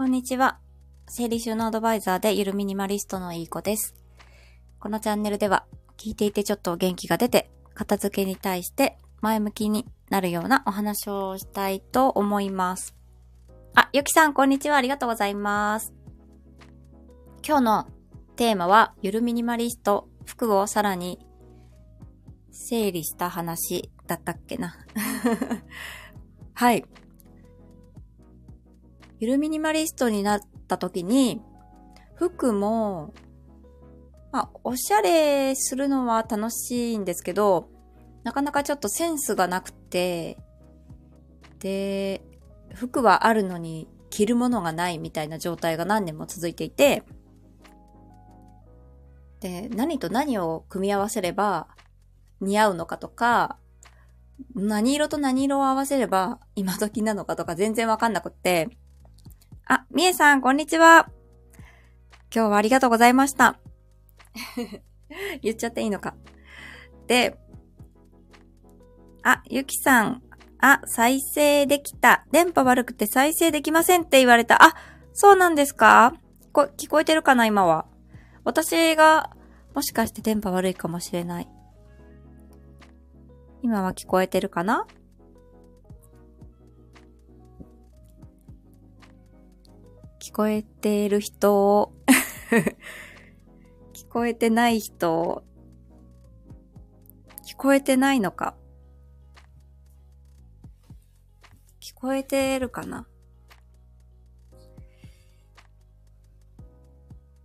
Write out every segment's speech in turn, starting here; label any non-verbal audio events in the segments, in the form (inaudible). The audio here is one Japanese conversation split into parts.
こんにちは。整理収納アドバイザーでゆるミニマリストのいい子です。このチャンネルでは、聞いていてちょっと元気が出て、片付けに対して前向きになるようなお話をしたいと思います。あ、ゆきさん、こんにちは。ありがとうございます。今日のテーマは、ゆるミニマリスト、服をさらに整理した話だったっけな。(laughs) はい。ゆるミニマリストになった時に、服も、まあ、おしゃれするのは楽しいんですけど、なかなかちょっとセンスがなくて、で、服はあるのに着るものがないみたいな状態が何年も続いていて、で、何と何を組み合わせれば似合うのかとか、何色と何色を合わせれば今時なのかとか全然わかんなくって、あ、みえさん、こんにちは。今日はありがとうございました。(laughs) 言っちゃっていいのか。で、あ、ゆきさん、あ、再生できた。電波悪くて再生できませんって言われた。あ、そうなんですか？聞こ聞こえてるかな今は。私が、もしかして電波悪いかもしれない。今は聞こえてるかな？聞こえている人を、(laughs) 聞こえてない人を、聞こえてないのか。聞こえてるかな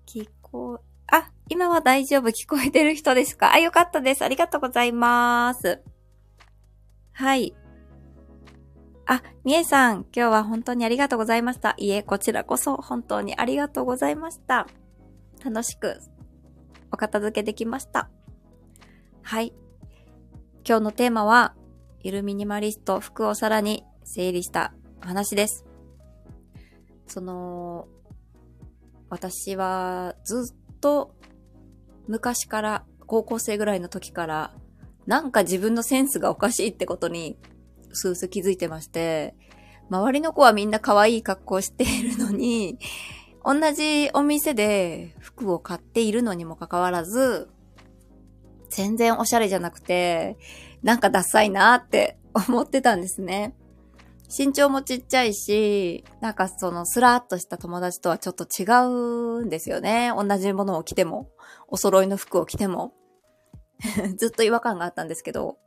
聞こ、あ、今は大丈夫。聞こえてる人ですか？あ、よかったです。ありがとうございます。はい。あ、みえさん、今日は本当にありがとうございました。いえ、こちらこそ本当にありがとうございました。楽しくお片付けできました。はい。今日のテーマは、ゆるミニマリスト服をさらに整理した話です。その、私はずっと昔から、高校生ぐらいの時から、なんか自分のセンスがおかしいってことに、スース気づいてまして、周りの子はみんな可愛い格好しているのに、同じお店で服を買っているのにもかかわらず、全然おしゃれじゃなくて、なんかダサいなって思ってたんですね。身長もちっちゃいし、なんかそのスラーっとした友達とはちょっと違うんですよね。同じものを着ても、お揃いの服を着ても。(laughs) ずっと違和感があったんですけど。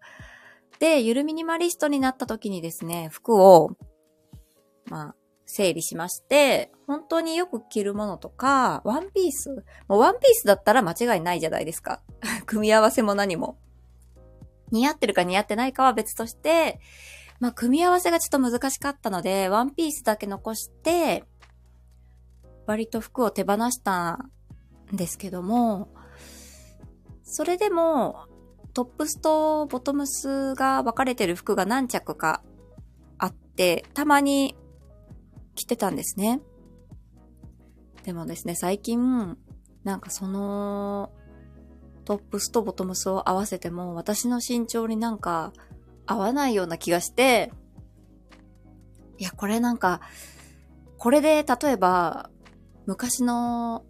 で、ゆるミニマリストになった時にですね、服を、まあ、整理しまして、本当によく着るものとか、ワンピースもうワンピースだったら間違いないじゃないですか。(laughs) 組み合わせも何も。似合ってるか似合ってないかは別として、まあ、組み合わせがちょっと難しかったので、ワンピースだけ残して、割と服を手放したんですけども、それでも、トップスとボトムスが分かれてる服が何着かあって、たまに着てたんですね。でもですね、最近、なんかその、トップスとボトムスを合わせても、私の身長になんか合わないような気がして、いや、これなんか、これで例えば、昔の、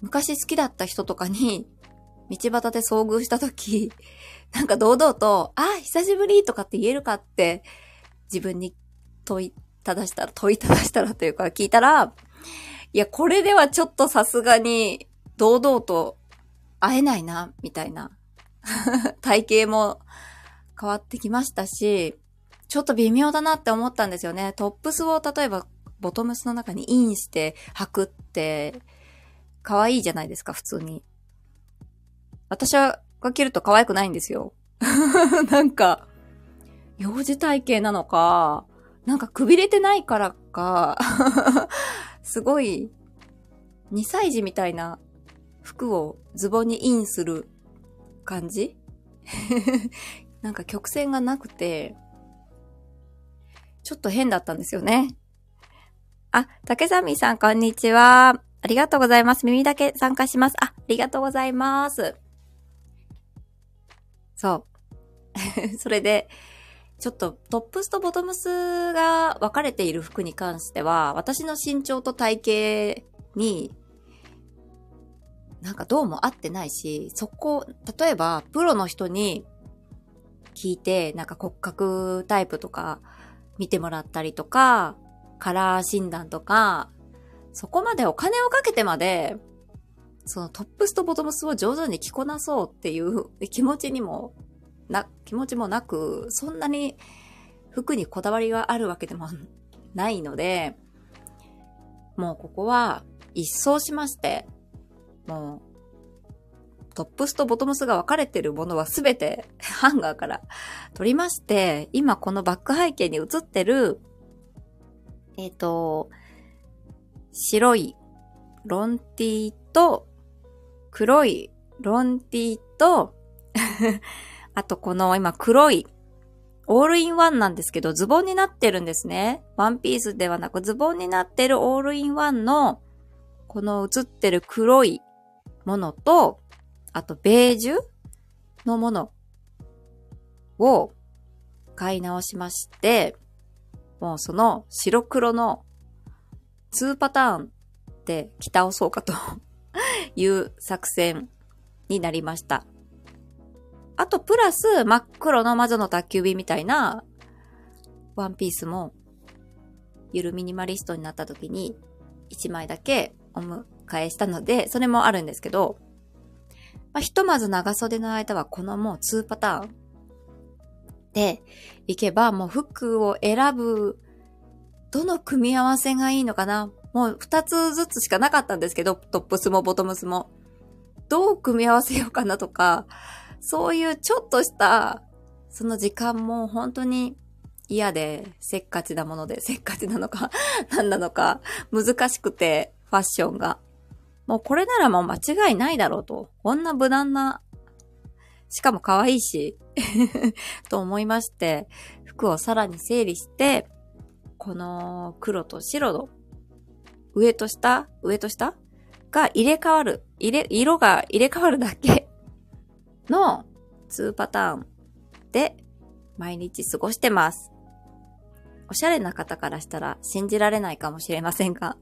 昔好きだった人とかに、道端で遭遇したとき、(laughs) なんか堂々と、あ、久しぶりとかって言えるかって、自分に問いただしたら、問いただしたらというか聞いたら、いや、これではちょっとさすがに、堂々と会えないな、みたいな。(laughs) 体型も変わってきましたし、ちょっと微妙だなって思ったんですよね。トップスを例えば、ボトムスの中にインして履くって、可愛いじゃないですか、普通に。私はが着ると可愛くないんですよ。(laughs) なんか、幼児体型なのか、なんかくびれてないからか、(laughs) すごい、2歳児みたいな服をズボンにインする感じ？(laughs) なんか曲線がなくて、ちょっと変だったんですよね。あ、竹サミさん、こんにちは。ありがとうございます。耳だけ参加します。あ、ありがとうございます。そう。(laughs) それで、ちょっとトップスとボトムスが分かれている服に関しては、私の身長と体型になんかどうも合ってないし、そこ、例えばプロの人に聞いて、なんか骨格タイプとか見てもらったりとか、カラー診断とか、そこまでお金をかけてまで、そのトップスとボトムスを上手に着こなそうっていう気持ちにもな、気持ちもなく、そんなに服にこだわりがあるわけでもないので、もうここは一掃しまして、もう、トップスとボトムスが分かれてるものはすべて (laughs) ハンガーから取りまして、今このバック背景に映ってる、えっ、ー、と、白いロンティーと、黒いロンティーと (laughs) あとこの今黒いオールインワンなんですけど、ズボンになってるんですね。ワンピースではなくズボンになってるオールインワンの、この映ってる黒いものと、あとベージュのものを買い直しまして、もうその白黒の2パターンで着倒そうかという作戦になりました。あと、プラス、真っ黒の魔女の宅急便みたいな、ワンピースも、ゆるミニマリストになった時に、1枚だけお迎えしたので、それもあるんですけど、まあ、ひとまず長袖の間はこのもう2パターンでいけば、もう服を選ぶ、どの組み合わせがいいのかなもう2つずつしかなかったんですけど、トップスもボトムスも。どう組み合わせようかなとか、そういうちょっとした、その時間も本当に嫌で、せっかちなもので、せっかちなのか (laughs) 何なのか、難しくて、ファッションが。もうこれならもう間違いないだろうと。こんな無難な、しかも可愛いし (laughs) と思いまして、服をさらに整理して、この黒と白の上と下上と下？が入れ替わる。入れ、色が入れ替わるだけの2パターンで毎日過ごしてます。おしゃれな方からしたら信じられないかもしれませんが、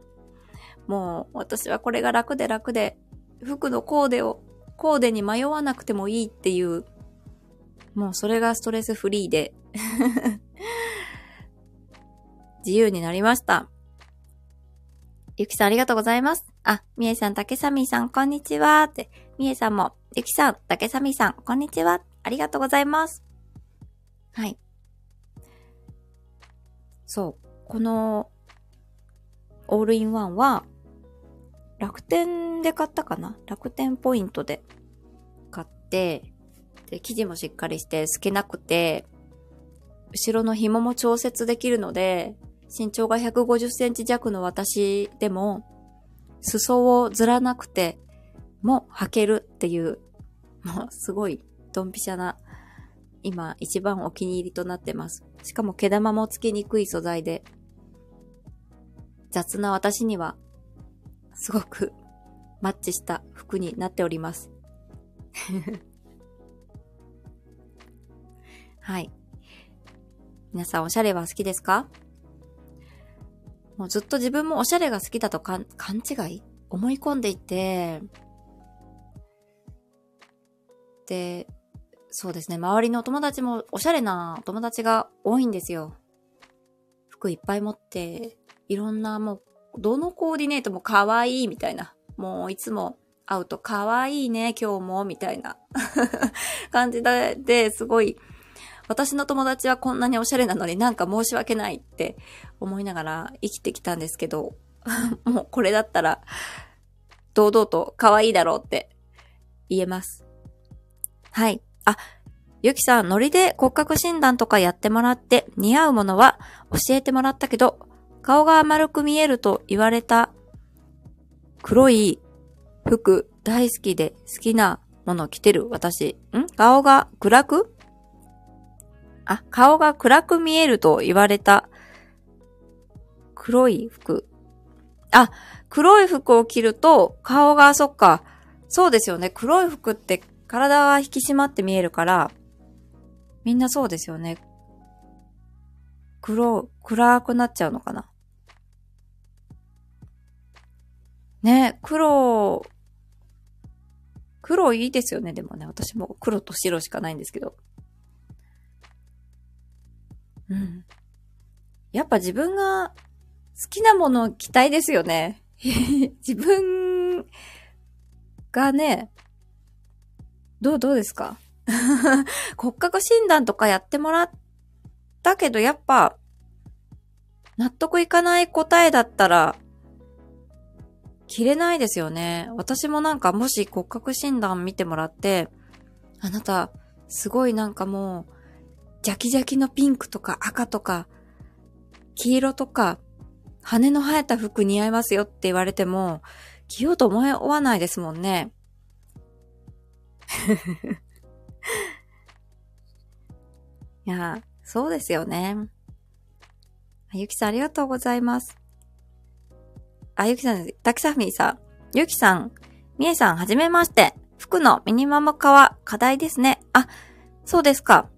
もう私はこれが楽で楽で、服のコーデを、コーデに迷わなくてもいいっていう、もうそれがストレスフリーで (laughs) 自由になりました。ゆきさんありがとうございます。あ、みえさん、たけさみさん、こんにちは。って、みえさんも、ゆきさん、たけさみさん、こんにちは。ありがとうございます。はい。そう。この、オールインワンは、楽天で買ったかな？楽天ポイントで買って、で、生地もしっかりして透けなくて、後ろの紐も調節できるので、身長が150センチ弱の私でも、裾をずらなくて、も履けるっていう、もうすごいドンピシャな、今一番お気に入りとなってます。しかも毛玉もつけにくい素材で、雑な私には、すごくマッチした服になっております。(laughs) はい。皆さんおしゃれは好きですか？もうずっと自分もおしゃれが好きだと勘違い？思い込んでいて、で、そうですね、周りのお友達もおしゃれなお友達が多いんですよ。服いっぱい持って、いろんなもう、どのコーディネートも可愛いみたいな。もういつも会うと可愛いね、今日も、みたいな (laughs) 感じで、ですごい、私の友達はこんなにおしゃれなのになんか申し訳ないって思いながら生きてきたんですけど、(laughs) もうこれだったら、堂々と可愛いだろうって言えます。はい。あ、ゆきさん、ノリで骨格診断とかやってもらって似合うものは教えてもらったけど、顔が丸く見えると言われた黒い服大好きで好きなもの着てる私。ん？顔が暗く？あ、顔が暗く見えると言われた黒い服。あ、黒い服を着ると顔がそっか。そうですよね。黒い服って体が引き締まって見えるから、みんなそうですよね。黒、暗くなっちゃうのかな。ね、黒、黒いいですよね、でもね。私も黒と白しかないんですけど。うん。やっぱ自分が好きなものを着たいですよね。(laughs) 自分がね、どう、どうですか？(laughs) 骨格診断とかやってもらったけど、やっぱ、納得いかない答えだったら、着れないですよね。私もなんかもし骨格診断見てもらって、あなた、すごいなんかもう、ジャキジャキのピンクとか赤とか、黄色とか、羽の生えた服似合いますよって言われても、着ようと思わないですもんね。(laughs) いや、そうですよね。あゆきさんありがとうございます。あ、ゆきさんです。タキサフィーさん。ゆきさん、みえさん、はじめまして。服のミニマム化は課題ですね。あ、そうですか。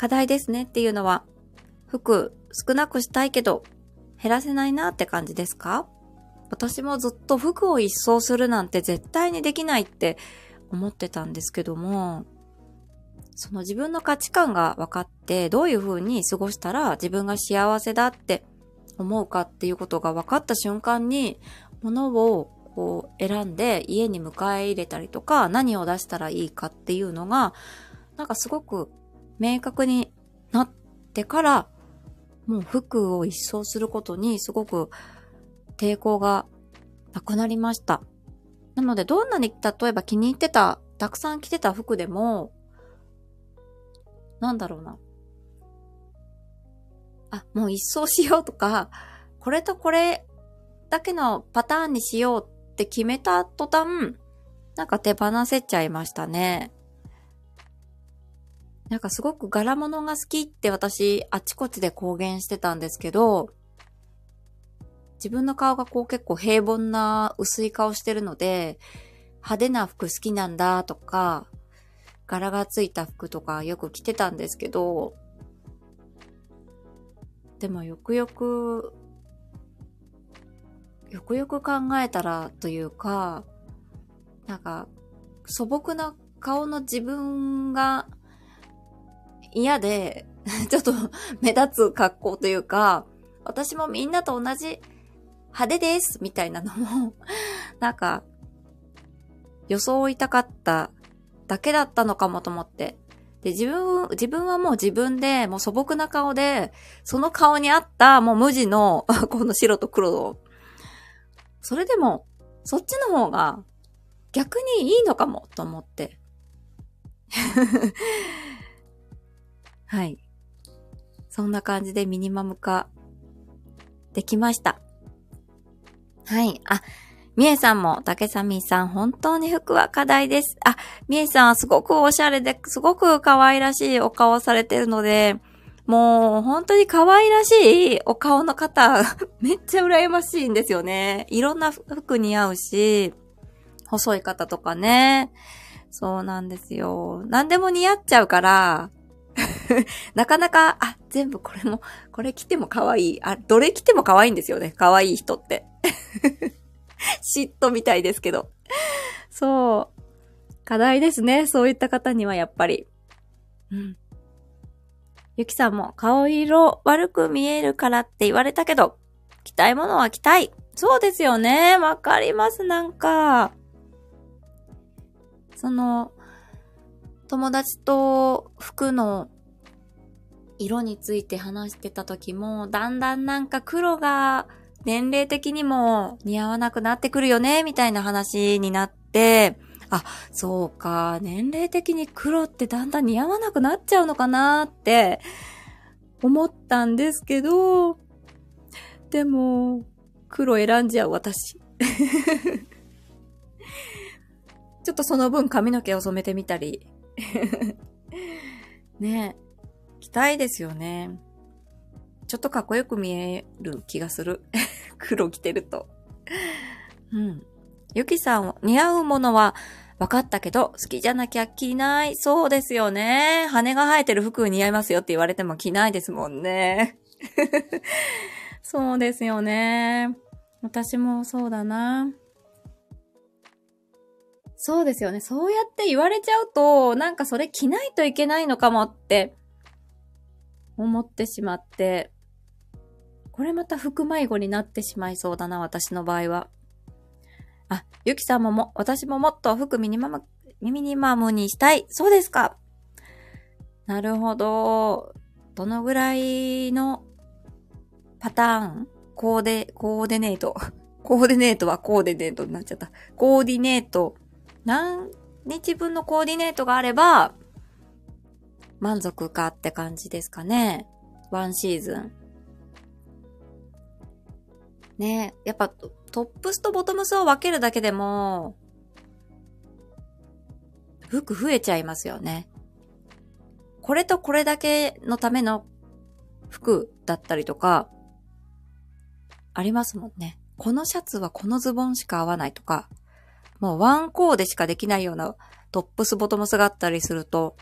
課題ですねっていうのは、服少なくしたいけど、減らせないなって感じですか？私もずっと服を一掃するなんて絶対にできないって思ってたんですけども、その自分の価値観が分かって、どういう風に過ごしたら自分が幸せだって思うかっていうことが分かった瞬間に、物をこう選んで家に迎え入れたりとか、何を出したらいいかっていうのが、なんかすごく明確になってから、もう服を一掃することにすごく抵抗がなくなりました。なので、どんなに例えば気に入ってた、たくさん着てた服でも、なんだろうな。あ、もう一掃しようとか、これとこれだけのパターンにしようって決めた途端、なんか手放せちゃいましたね。なんかすごく柄物が好きって私、あちこちで公言してたんですけど、自分の顔がこう結構平凡な薄い顔してるので、派手な服好きなんだとか、柄がついた服とかよく着てたんですけど、でもよくよく、よくよく考えたらというか、なんか素朴な顔の自分が嫌で、(laughs) ちょっと目立つ格好というか、私もみんなと同じ派手ですみたいなのも、(laughs) なんか、装いたかっただけだったのかもと思って。で、自分、自分はもう自分で、もう素朴な顔で、その顔に合ったもう無地の、(laughs) この白と黒を。それでも、そっちの方が逆にいいのかもと思って。はい。そんな感じでミニマム化できました。はい。あ、みえさんも、竹さみさん、本当に服は課題です。あ、みえさんはすごくおしゃれで、すごく可愛らしいお顔されてるので、もう、本当に可愛らしいお顔の方、(laughs) めっちゃ羨ましいんですよね。いろんな服似合うし、細い方とかね。そうなんですよ。何でも似合っちゃうから、(laughs) なかなか、あ、全部これも、これ着ても可愛い。あ、どれ着ても可愛いんですよね。可愛い人って。(laughs) 嫉妬みたいですけど。そう。課題ですね。そういった方にはやっぱり。うん。ゆきさんも顔色悪く見えるからって言われたけど、着たいものは着たい。そうですよね。わかります、なんか。その、友達と服の色について話してた時も、だんだんなんか黒が年齢的にも似合わなくなってくるよね、みたいな話になって、あ、そうか、年齢的に黒ってだんだん似合わなくなっちゃうのかなって思ったんですけど、でも、黒選んじゃう私。(laughs) ちょっとその分髪の毛を染めてみたり。ねえ。着たいですよね。ちょっとかっこよく見える気がする。(laughs) 黒着てると。うん。ゆきさん、似合うものはわかったけど、好きじゃなきゃ着ない。そうですよね。羽が生えてる服似合いますよって言われても着ないですもんね。(laughs) そうですよね。私もそうだな。そうですよね。そうやって言われちゃうと、なんかそれ着ないといけないのかもって思ってしまって、これまた服迷子になってしまいそうだな、私の場合は。あ、ゆきさんもも、私ももっと服ミニマム、ミニマムにしたい。そうですか。なるほど。どのぐらいのパターン？コーデ、コーデネート。コーデネートはコーデネートになっちゃった。コーディネート。何日分のコーディネートがあれば、満足かって感じですかね。ワンシーズン。ねやっぱトップスとボトムスを分けるだけでも、服増えちゃいますよね。これとこれだけのための服だったりとか、ありますもんね。このシャツはこのズボンしか合わないとか、もうワンコーデしかできないようなトップスボトムスがあったりすると、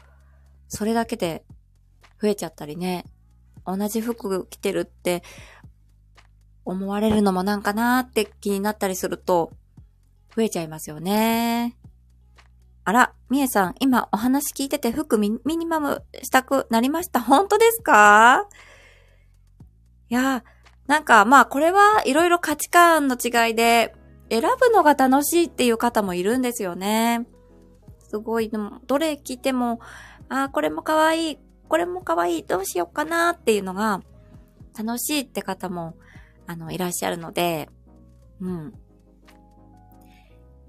それだけで増えちゃったりね。同じ服着てるって思われるのもなんかなーって気になったりすると、増えちゃいますよね。あら、みえさん、今お話聞いてて服ミニマムしたくなりました。本当ですか？いや、なんかまあこれはいろいろ価値観の違いで選ぶのが楽しいっていう方もいるんですよね。すごい、でもどれ着ても、ああ、これも可愛い、これも可愛い、どうしようかなっていうのが楽しいって方もあの、いらっしゃるので、うん。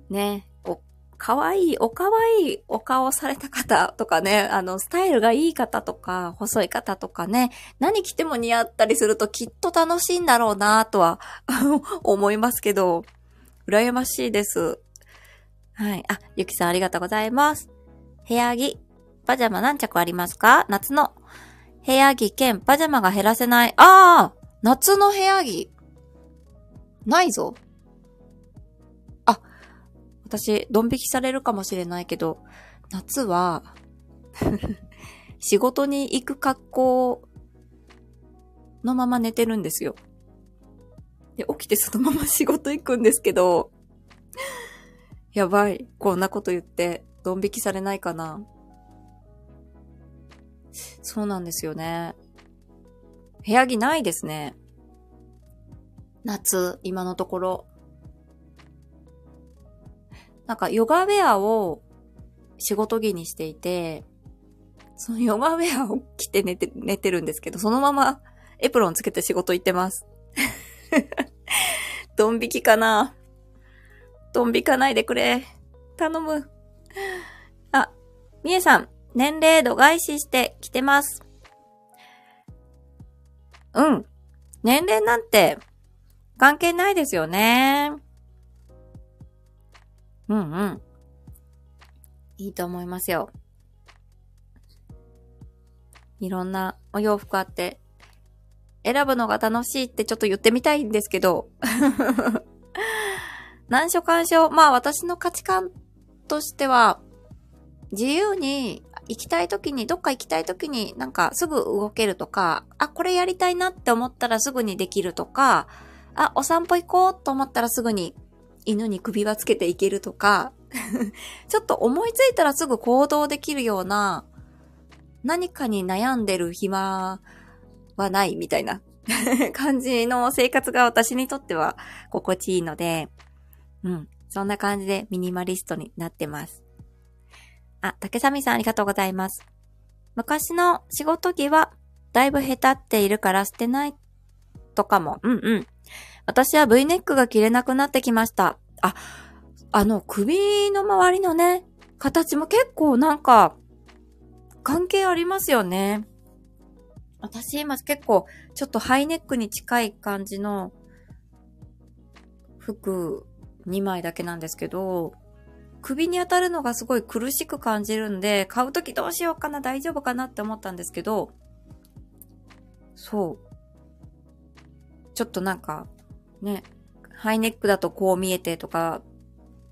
ね、お、かわい、おかわいいお顔された方とかね、あの、スタイルがいい方とか、細い方とかね、何着ても似合ったりするときっと楽しいんだろうなとは (laughs) 思いますけど、羨ましいです。はい。あ、ゆきさんありがとうございます。部屋着、パジャマ何着ありますか？夏の部屋着兼パジャマが減らせない。ああ夏の部屋着。ないぞ。あ、私、ドン引きされるかもしれないけど、夏は (laughs) 仕事に行く格好のまま寝てるんですよ。で、起きてそのまま仕事行くんですけど、やばい。こんなこと言って、ドン引きされないかな。そうなんですよね。部屋着ないですね。夏、今のところ。なんかヨガウェアを仕事着にしていて、そのヨガウェアを着て寝て、寝てるんですけど、そのままエプロンつけて仕事行ってます。(laughs) ドン引きかなドン引かないでくれ。頼む。あ、みえさん、年齢度外視して着てます。うん。年齢なんて関係ないですよね。うんうん。いいと思いますよ。いろんなお洋服あって、選ぶのが楽しいってちょっと言ってみたいんですけど。(laughs) 難所干渉。まあ私の価値観としては、自由に行きたい時に、どっか行きたい時になんかすぐ動けるとか、あ、これやりたいなって思ったらすぐにできるとか、あ、お散歩行こうと思ったらすぐに犬に首輪つけていけるとか、(laughs) ちょっと思いついたらすぐ行動できるような、何かに悩んでる暇はないみたいな (laughs) 感じの生活が私にとっては心地いいので、うん。そんな感じでミニマリストになってます。あ、竹サミさんありがとうございます。昔の仕事着はだいぶ下手っているから捨てないとかも。うんうん。私は V ネックが着れなくなってきました。あ、あの首の周りのね、形も結構なんか関係ありますよね。私今結構ちょっとハイネックに近い感じの服2枚だけなんですけど、首に当たるのがすごい苦しく感じるんで、買うときどうしようかな、大丈夫かなって思ったんですけど、そう。ちょっとなんか、ね、ハイネックだとこう見えてとか、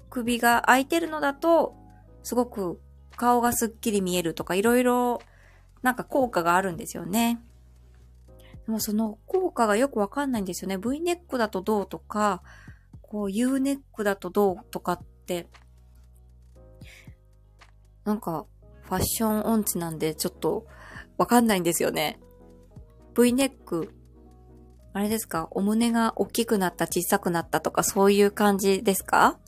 首が空いてるのだと、すごく顔がすっきり見えるとか、いろいろなんか効果があるんですよね。でもその効果がよくわかんないんですよね。V ネックだとどうとか、こう U ネックだとどうとかって、なんかファッション音痴なんでちょっとわかんないんですよね。V ネック、あれですか？お胸が大きくなった小さくなったとかそういう感じですか？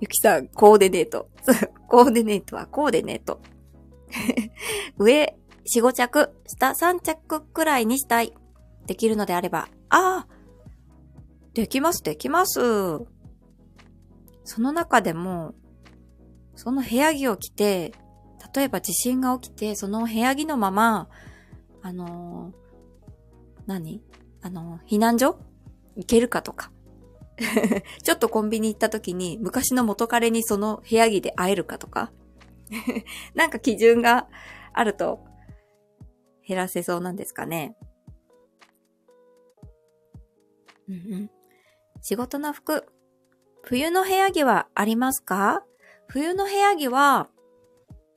ゆきさん、コーデネート。コーデネートはコーデネート。(laughs) 上4、5着、下3着くらいにしたい。できるのであれば。ああできます、できます。その中でも、その部屋着を着て、例えば地震が起きて、その部屋着のまま、あのー、何？あのー、避難所？行けるかとか。(laughs) ちょっとコンビニ行った時に昔の元彼にその部屋着で会えるかとか。(laughs) なんか基準があると減らせそうなんですかね。うん。仕事の服。冬の部屋着はありますか？冬の部屋着は、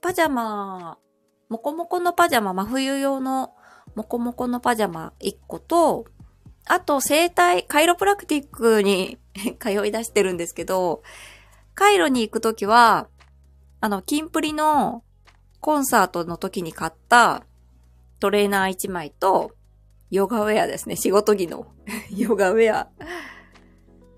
パジャマ、もこもこのパジャマ、真冬用のもこもこのパジャマ1個と、あと、整体、カイロプラクティックに (laughs) 通い出してるんですけど、カイロに行くときは、あの、キンプリのコンサートの時に買ったトレーナー1枚と、ヨガウェアですね。仕事着の (laughs) ヨガウェア。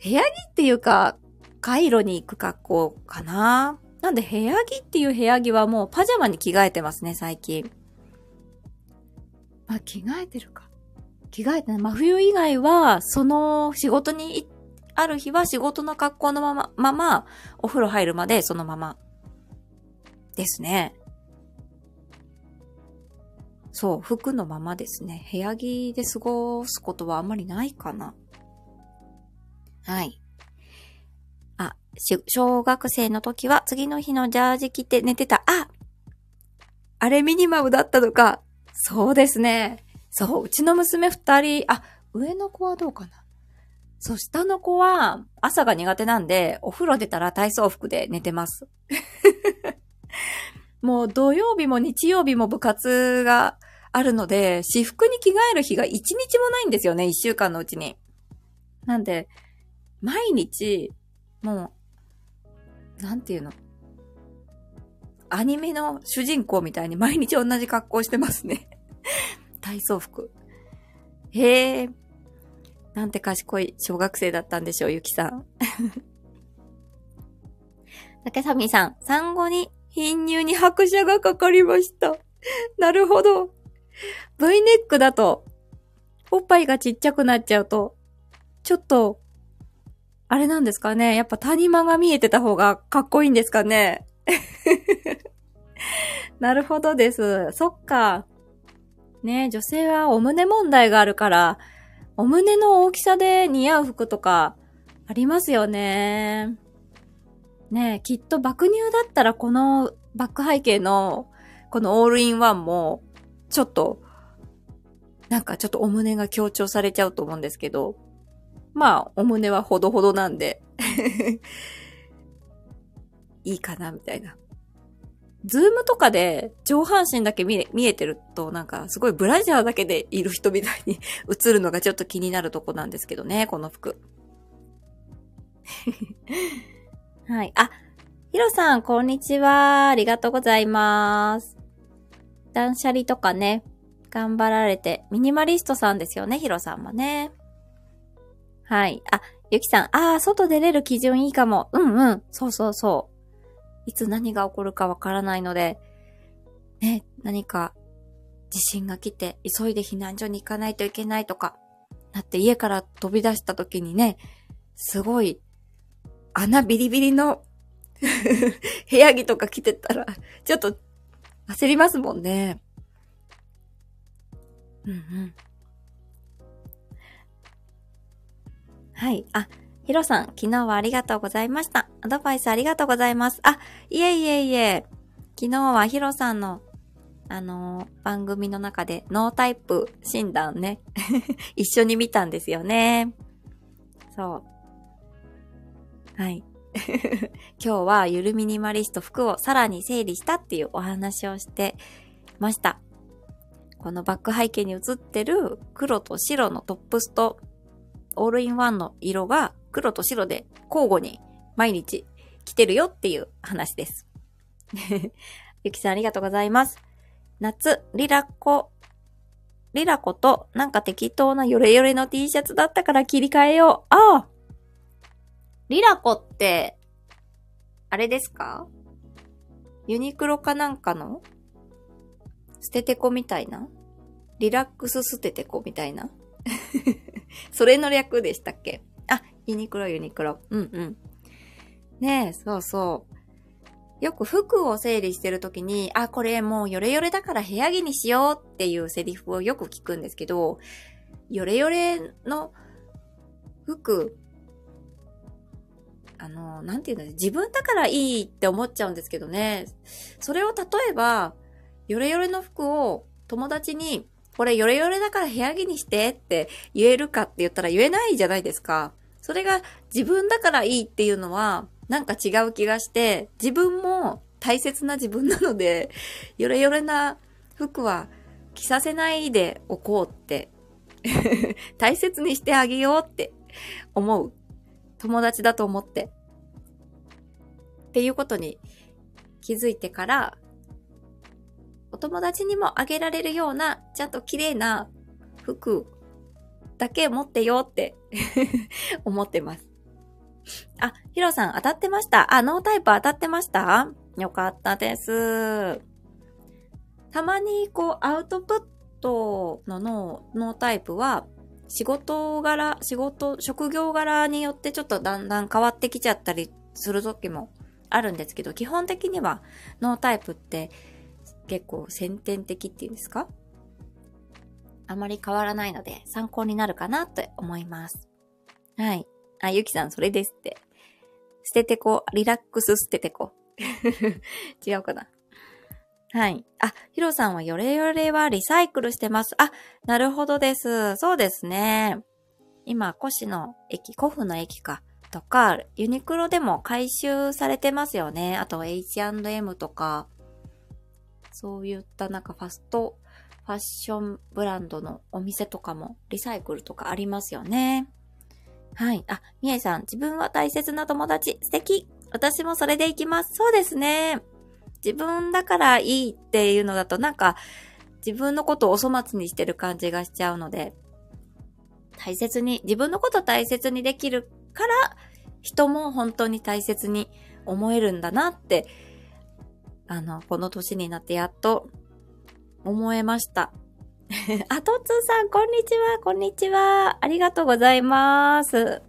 部屋着っていうか、カイロに行く格好かな。なんで部屋着っていう部屋着はもうパジャマに着替えてますね、最近。まあ、着替えてるか。着替えてない。真冬以外は、その仕事にある日は仕事の格好のまま、まま、お風呂入るまでそのまま。ですね。そう、服のままですね。部屋着で過ごすことはあんまりないかな。はい。あ、小学生の時は次の日のジャージ着て寝てた。ああれミニマムだったのか。そうですね。そう、うちの娘二人、あ、上の子はどうかな？そう、下の子は朝が苦手なんで、お風呂出たら体操服で寝てます。(laughs) もう土曜日も日曜日も部活があるので、私服に着替える日が一日もないんですよね、一週間のうちに。なんで、毎日、もう、なんていうの？アニメの主人公みたいに毎日同じ格好してますね。体操服。へえ。なんて賢い小学生だったんでしょう、ゆきさん。(laughs) 竹サミさん、産後に貧乳に拍車がかかりました。なるほど。V ネックだと、おっぱいがちっちゃくなっちゃうと、ちょっと、あれなんですかね。やっぱ谷間が見えてた方がかっこいいんですかね。(laughs) なるほどです。そっか。ね、女性はお胸問題があるから、お胸の大きさで似合う服とかありますよね。ねきっと爆乳だったらこのバック背景のこのオールインワンもちょっとなんかちょっとお胸が強調されちゃうと思うんですけど、まあお胸はほどほどなんで (laughs) いいかなみたいな。ズームとかで上半身だけ見え見えてるとなんかすごいブラジャーだけでいる人みたいに (laughs) 映るのがちょっと気になるとこなんですけどね、この服。(laughs) はい。あ、ヒロさん、こんにちは。ありがとうございます。断捨離とかね、頑張られて、ミニマリストさんですよね、ヒロさんもね。はい。あ、ゆきさん、ああ、外出れる基準いいかも。うんうん。そうそうそう。いつ何が起こるかわからないので、ね、何か地震が来て急いで避難所に行かないといけないとか、なって家から飛び出した時にね、すごい穴ビリビリの (laughs) 部屋着とか着てたら、ちょっと焦りますもんね。うんうん。はい。あ、ヒロさん、昨日はありがとうございました。アドバイスありがとうございます。あ、いえいえいえ。昨日はヒロさんの、あのー、番組の中でノータイプ診断ね、(laughs) 一緒に見たんですよね。そう。はい。(laughs) 今日はゆるミニマリスト服をさらに整理したっていうお話をしてました。このバック背景に映ってる黒と白のトップスとオールインワンの色が黒と白で交互に毎日着てるよっていう話です。(laughs) ゆきさんありがとうございます。夏、リラッコ、リラコとなんか適当なヨレヨレの T シャツだったから切り替えよう。ああ。リラコって、あれですか？ユニクロかなんかの？捨ててこみたいな？リラックス捨ててこみたいな？(laughs) それの略でしたっけ、ユニクロユニクロ。うんうん。ねえ、そうそう。よく服を整理してるときに、あ、これもうヨレヨレだから部屋着にしようっていうセリフをよく聞くんですけど、ヨレヨレの服、あの、なんていうんだ自分だからいいって思っちゃうんですけどね。それを例えば、ヨレヨレの服を友達に、これヨレヨレだから部屋着にしてって言えるかって言ったら言えないじゃないですか。それが自分だからいいっていうのは、なんか違う気がして、自分も大切な自分なので、(laughs) ヨレヨレな服は着させないでおこうって (laughs) 大切にしてあげようって思う友達だと思って。っていうことに気づいてから、お友達にもあげられるような、ちゃんと綺麗な服だけ持ってよって (laughs) 思ってます。あ、ヒロさん当たってました。あ、ノータイプ当たってました？よかったです。たまにこうアウトプットのノーノータイプは仕事柄、仕事、職業柄によってちょっとだんだん変わってきちゃったりする時もあるんですけど、基本的にはノータイプって結構先天的っていうんですか？あまり変わらないので参考になるかなと思います。はい。あ、ゆきさんそれですって。捨ててこ、リラックス捨ててこ。(laughs) 違うかな。はい。あ、ヒロさんはヨレヨレはリサイクルしてます。あ、なるほどです。そうですね。今、古市の駅、古府の駅か。とか、ユニクロでも回収されてますよね。あと H&M とか、そういったなんかファストファッションブランドのお店とかもリサイクルとかありますよね。はい。あ、みえさん、自分は大切な友達、素敵私もそれで行きます。そうですね。自分だからいいっていうのだとなんか、自分のことをお粗末にしてる感じがしちゃうので、大切に、自分のこと大切にできるから、人も本当に大切に思えるんだなって、あの、この年になってやっと思えました。(laughs) あ、とつさん、こんにちは、こんにちは。ありがとうございます。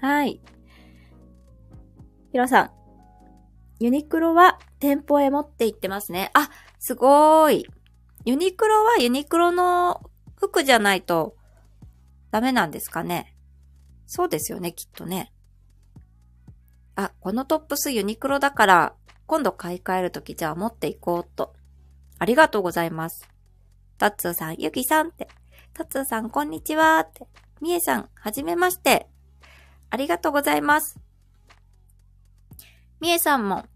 はい。ひろさん、ユニクロは店舗へ持って行ってますね。あ、すごーい。ユニクロはユニクロの服じゃないとダメなんですかね。そうですよね、きっとね。あ、このトップスユニクロだから、今度買い替えるときじゃあ持っていこうと。ありがとうございます。タッツーさん、ゆきさんって。タッツーさん、こんにちはって。みえさん、はじめまして。ありがとうございます。みえさんも、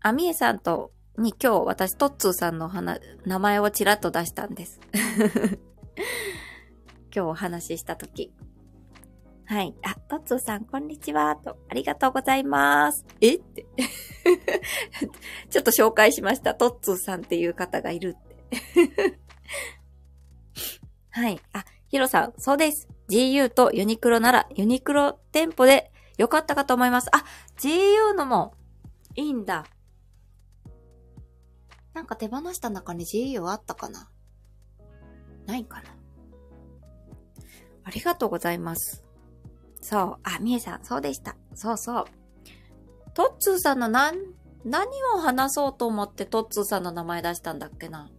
あ、みえさんと、に今日私、トッツーさんの話、名前をちらっと出したんです。(laughs) 今日お話ししたとき。はい。あ、トッツーさん、こんにちは。と、ありがとうございます。え？って。(laughs) ちょっと紹介しました。トッツーさんっていう方がいるって。(laughs) はい。あ、ヒロさん、そうです。GU とユニクロなら、ユニクロ店舗でよかったかと思います。あ、GU のもいいんだ。なんか手放した中に GU あったかな？ないかな？ありがとうございます。そう。あ、みえさん、そうでした。そうそう。トッツーさんの何、何を話そうと思ってトッツーさんの名前出したんだっけな。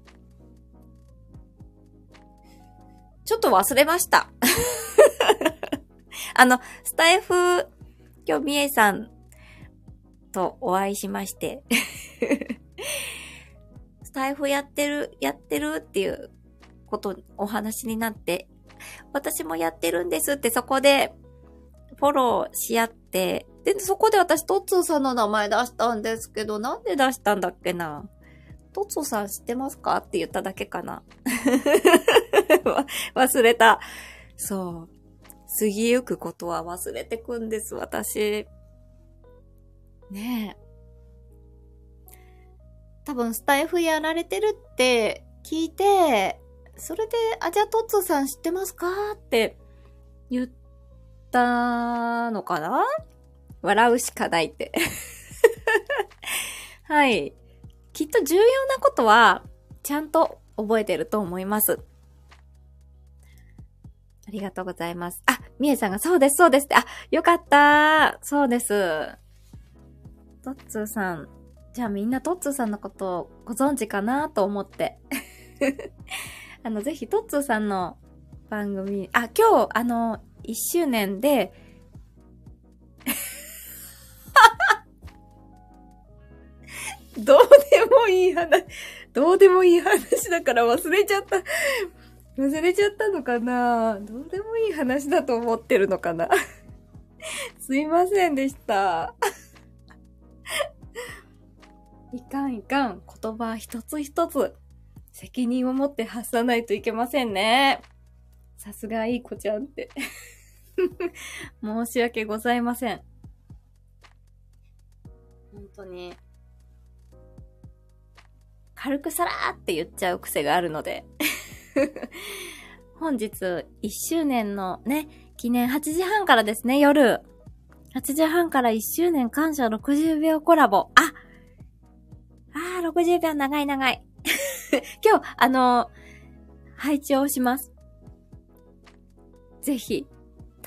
ちょっと忘れました。(laughs) あの、スタイフ、今日みえさんとお会いしまして (laughs) スタイフやってる、やってるっていうこと、お話になって、私もやってるんですってそこで、フォローし合って、で、そこで私、トッツーさんの名前出したんですけど、なんで出したんだっけな？トッツーさん知ってますか？って言っただけかな。(laughs) 忘れた。そう。過ぎゆくことは忘れてくんです、私。ねえ。多分、スタイフやられてるって聞いて、それで、あ、じゃあトッツーさん知ってますか？って言っったのかな？笑うしかないって (laughs) はい。きっと重要なことは、ちゃんと覚えてると思います。ありがとうございます。あ、みえさんがそうです、そうですって。あ、よかったそうです。トッツーさん。じゃあみんなトッツーさんのことをご存知かなと思って。(laughs) あの、ぜひトッツーさんの番組、あ、今日、あの、1周年で、(laughs) どうでもいい話、どうでもいい話だから忘れちゃった。忘れちゃったのかなどうでもいい話だと思ってるのかなすいませんでした。いかんいかん。言葉一つ一つ責任を持って発さないといけませんね。さすがいい子ちゃんって (laughs) 申し訳ございません。本当に。軽くさらーって言っちゃう癖があるので (laughs) 本日1周年のね、記念8時半からですね、夜。8時半から1周年感謝60秒コラボ。ああー、60秒長い長い。(laughs) 今日、あのー、配置をします。ぜひ、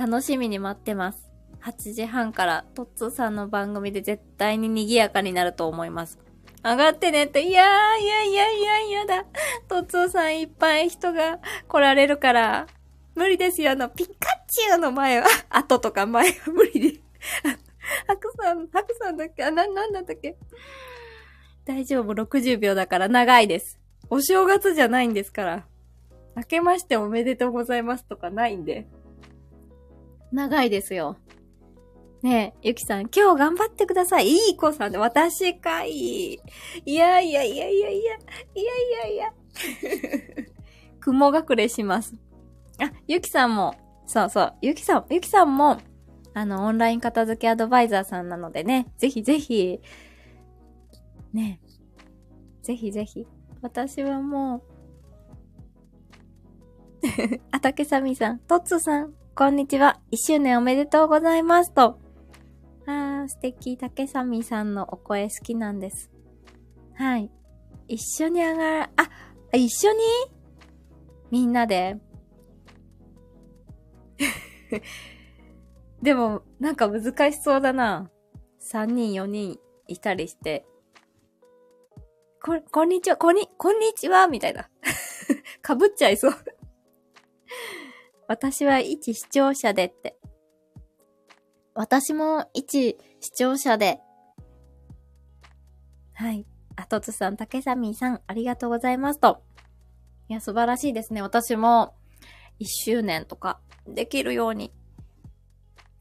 楽しみに待ってます。8時半から、トッツーさんの番組で絶対に賑やかになると思います。上がってねって、いやー、いやいやいやいやだ。トッツーさんいっぱい人が来られるから、無理ですよ。あの、ピカチュウの前は、(laughs) 後とか前は無理で。(laughs) ハクさん、ハクさんだっけ？あ、な、なんだったっけ？大丈夫、60秒だから長いです。お正月じゃないんですから。明けましておめでとうございますとかないんで。長いですよ。ねえ、ゆきさん、今日頑張ってください。いい子さんで、私かい。いやいやいやいやいや、いやいやいやいや。(laughs) 雲隠れします。あ、ゆきさんも、そうそう、ゆきさん、ゆきさんも、あの、オンライン片付けアドバイザーさんなのでね、ぜひぜひ、ねえぜひぜひ。私はもうあたけさみさん、とつさん、こんにちは。一周年おめでとうございますと。あー、素敵。竹さみさんのお声好きなんです。はい。一緒に上がら、あ、一緒に？みんなで。(laughs) でも、なんか難しそうだな。3人、4人いたりして。こ、こんにちは、こに、こんにちはみたいな。(laughs) かぶっちゃいそう私は一視聴者でって。私も一視聴者で。はい。あとつさん、たけさみさん、ありがとうございますと。いや、素晴らしいですね。私も、一周年とか、できるように、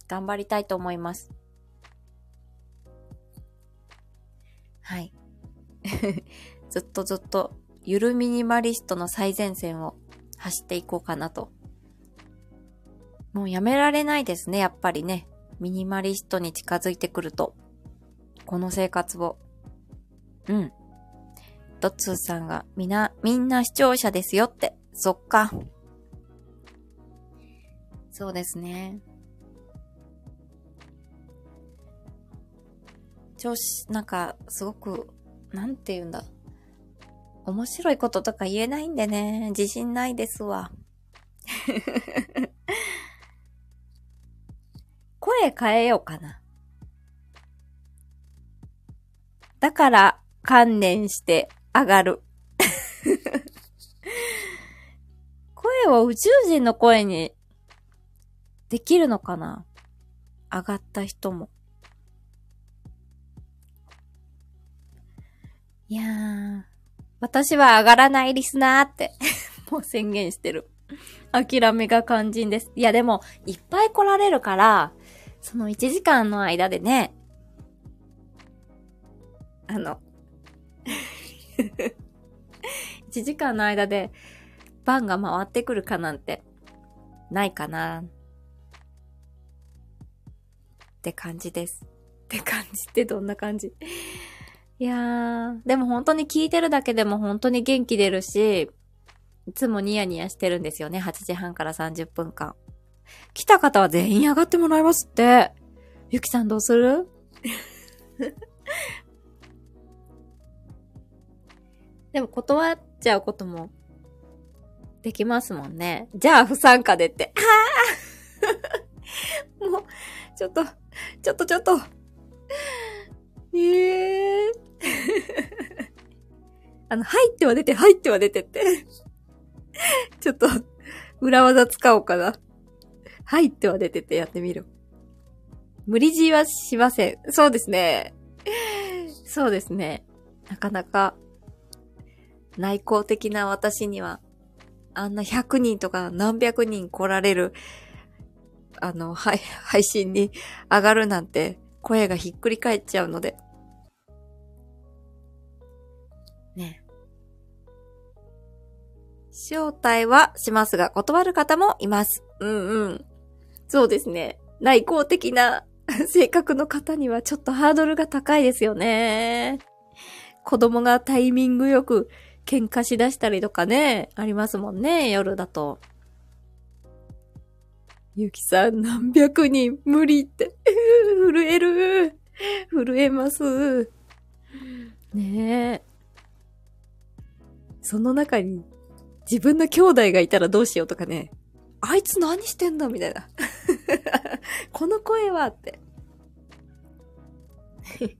頑張りたいと思います。はい。(laughs) ずっとずっと、ゆるミニマリストの最前線を走っていこうかなと。もうやめられないですね、やっぱりね。ミニマリストに近づいてくると、この生活を。うん。ドッツーさんが、みな、みんな視聴者ですよって。そっか。そうですね。調子、なんか、すごく、なんて言うんだ。面白いこととか言えないんでね、自信ないですわ。声変えようかな。だから、観念して上がる。(laughs) 声を宇宙人の声にできるのかな？上がった人も。いやー、私は上がらないリスナーって (laughs) もう宣言してる。諦めが肝心です。いやでも、いっぱい来られるから、その1時間の間でね、あの、(laughs) 1時間の間で番が回ってくるかなんてないかなって感じです。って感じってどんな感じ？いやー、でも本当に聞いてるだけでも本当に元気出るし、いつもニヤニヤしてるんですよね。8時半から30分間。来た方は全員上がってもらいますって。ゆきさんどうする？(laughs) でも断っちゃうこともできますもんね。じゃあ不参加でって。あ (laughs) あもう、ちょっと、ちょっとちょっと。ええー、(laughs) あの、入っては出て、入っては出てって。ちょっと、裏技使おうかな。入っては出ててやってみる。無理強いはしません。そうですね。そうですね。なかなか、内向的な私には、あんな100人とか何百人来られる、あの、はい、配信に上がるなんて、声がひっくり返っちゃうので。ね。招待はしますが、断る方もいます。うんうん。そうですね。内向的な (laughs) 性格の方にはちょっとハードルが高いですよね。子供がタイミングよく喧嘩しだしたりとかね、ありますもんね、夜だと。ゆきさん何百人無理って。(laughs) 震える。震えます。ねえ。その中に自分の兄弟がいたらどうしようとかね。あいつ何してんだみたいな。(laughs) この声はって。(laughs)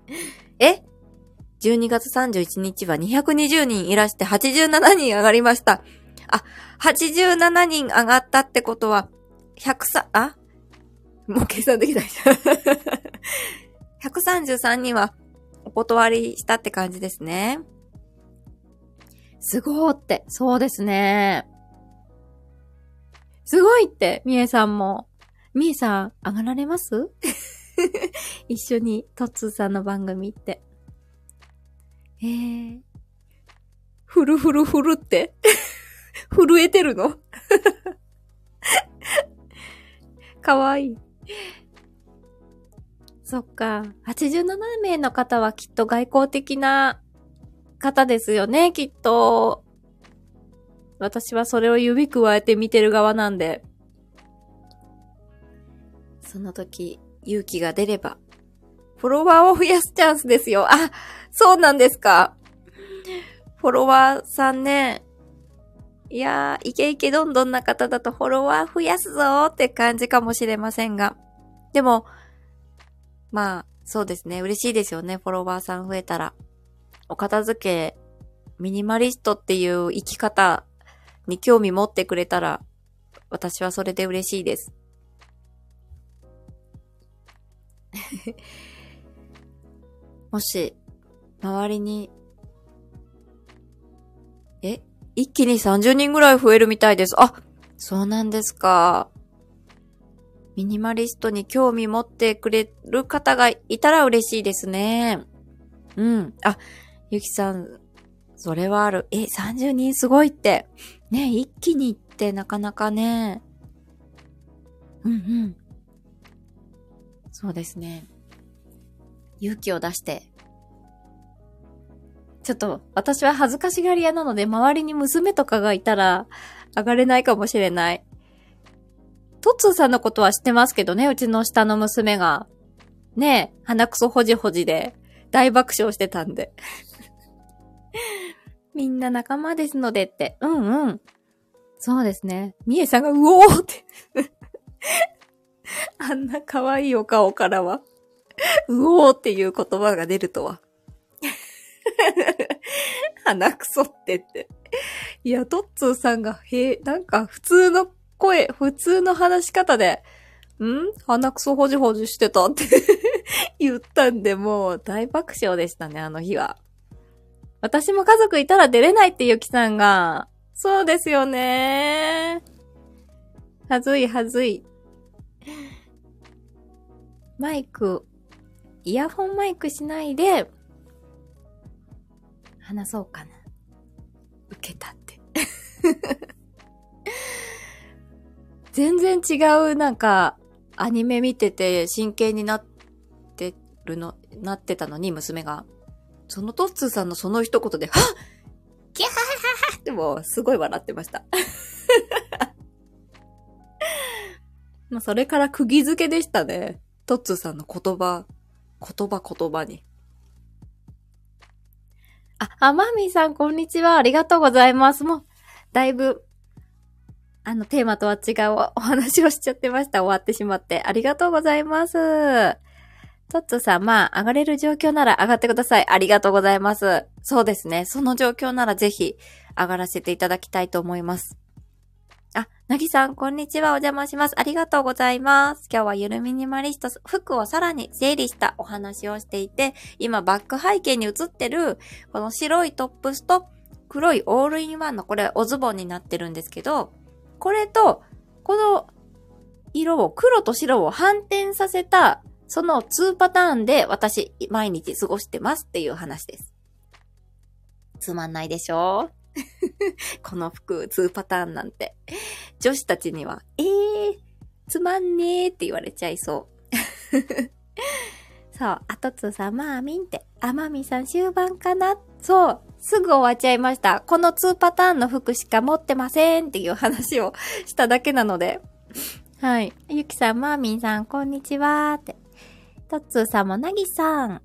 え ?12 月31日は220人いらして87人上がりました。あ、87人上がったってことは、103、あ？もう計算できないじゃん。(laughs) 133人はお断りしたって感じですね。すごーって、そうですね。すごいって、みえさんも。みえさん、上がられます？(laughs) 一緒に、トッツーさんの番組って。えー。ふるふるふるって？(laughs) 震えてるの？(laughs) かわいい。そっか。87名の方はきっと外交的な方ですよね、きっと。私はそれを指くわえて見てる側なんで。その時、勇気が出れば、フォロワーを増やすチャンスですよ。あ、そうなんですか。フォロワーさんね、いやー、イケイケどんどんな方だとフォロワー増やすぞーって感じかもしれませんが。でも、まあ、そうですね。嬉しいですよね。フォロワーさん増えたら。お片付け、ミニマリストっていう生き方に興味持ってくれたら、私はそれで嬉しいです。(laughs) もし、周りに、え一気に30人ぐらい増えるみたいです。あ、そうなんですか。ミニマリストに興味持ってくれる方がいたら嬉しいですね。うん。あ、ゆきさん、それはある。え、30人すごいって。ね、一気にってなかなかね。うんうん。そうですね。勇気を出して。ちょっと、私は恥ずかしがり屋なので、周りに娘とかがいたら、上がれないかもしれない。トッツーさんのことは知ってますけどね、うちの下の娘が。ねえ、鼻くそほじほじで、大爆笑してたんで。(laughs) みんな仲間ですのでって。うんうん。そうですね。みえさんがうおーって (laughs) あんな可愛いお顔からは (laughs) うおーっていう言葉が出るとは (laughs) 鼻くそってって。いや、トッツーさんが、へえ、なんか普通の声、普通の話し方で、ん？鼻くそほじほじしてたって言ったんで、もう大爆笑でしたね、あの日は。私も家族いたら出れないってゆきさんが。そうですよねはずいはずい。マイク、イヤホンマイクしないで、話そうかな。受けたって。(laughs) 全然違う、なんか、アニメ見てて真剣になってるの、なってたのに、娘が。そのトッツーさんのその一言で、はっキャーってもう、すごい笑ってました。(laughs) まあ、それから釘付けでしたね。トッツーさんの言葉、言葉言葉に。あ、あまみさん、こんにちは。ありがとうございます。もう、だいぶ、あの、テーマとは違う (laughs) お話をしちゃってました。終わってしまって。ありがとうございます。トッツーさん、まあ、上がれる状況なら上がってください。ありがとうございます。そうですね。その状況ならぜひ上がらせていただきたいと思います。あ、なぎさん、こんにちは。お邪魔します。ありがとうございます。今日はゆるミニマリスト、服をさらに整理したお話をしていて、今バック背景に映ってる、この白いトップスと黒いオールインワンの、これおズボンになってるんですけど、これと、この色を、黒と白を反転させた、その2パターンで私、毎日過ごしてますっていう話です。つまんないでしょ？(laughs) この服、2パターンなんて。女子たちには、えー、つまんねーって言われちゃいそう。(laughs) そう、あとつさんまあみんって、あまみさん終盤かな？そう、すぐ終わっちゃいました。この2パターンの服しか持ってませんっていう話をしただけなので。はい。ゆきさん、まーみんさん、こんにちはって。とっつーさんもなぎさん。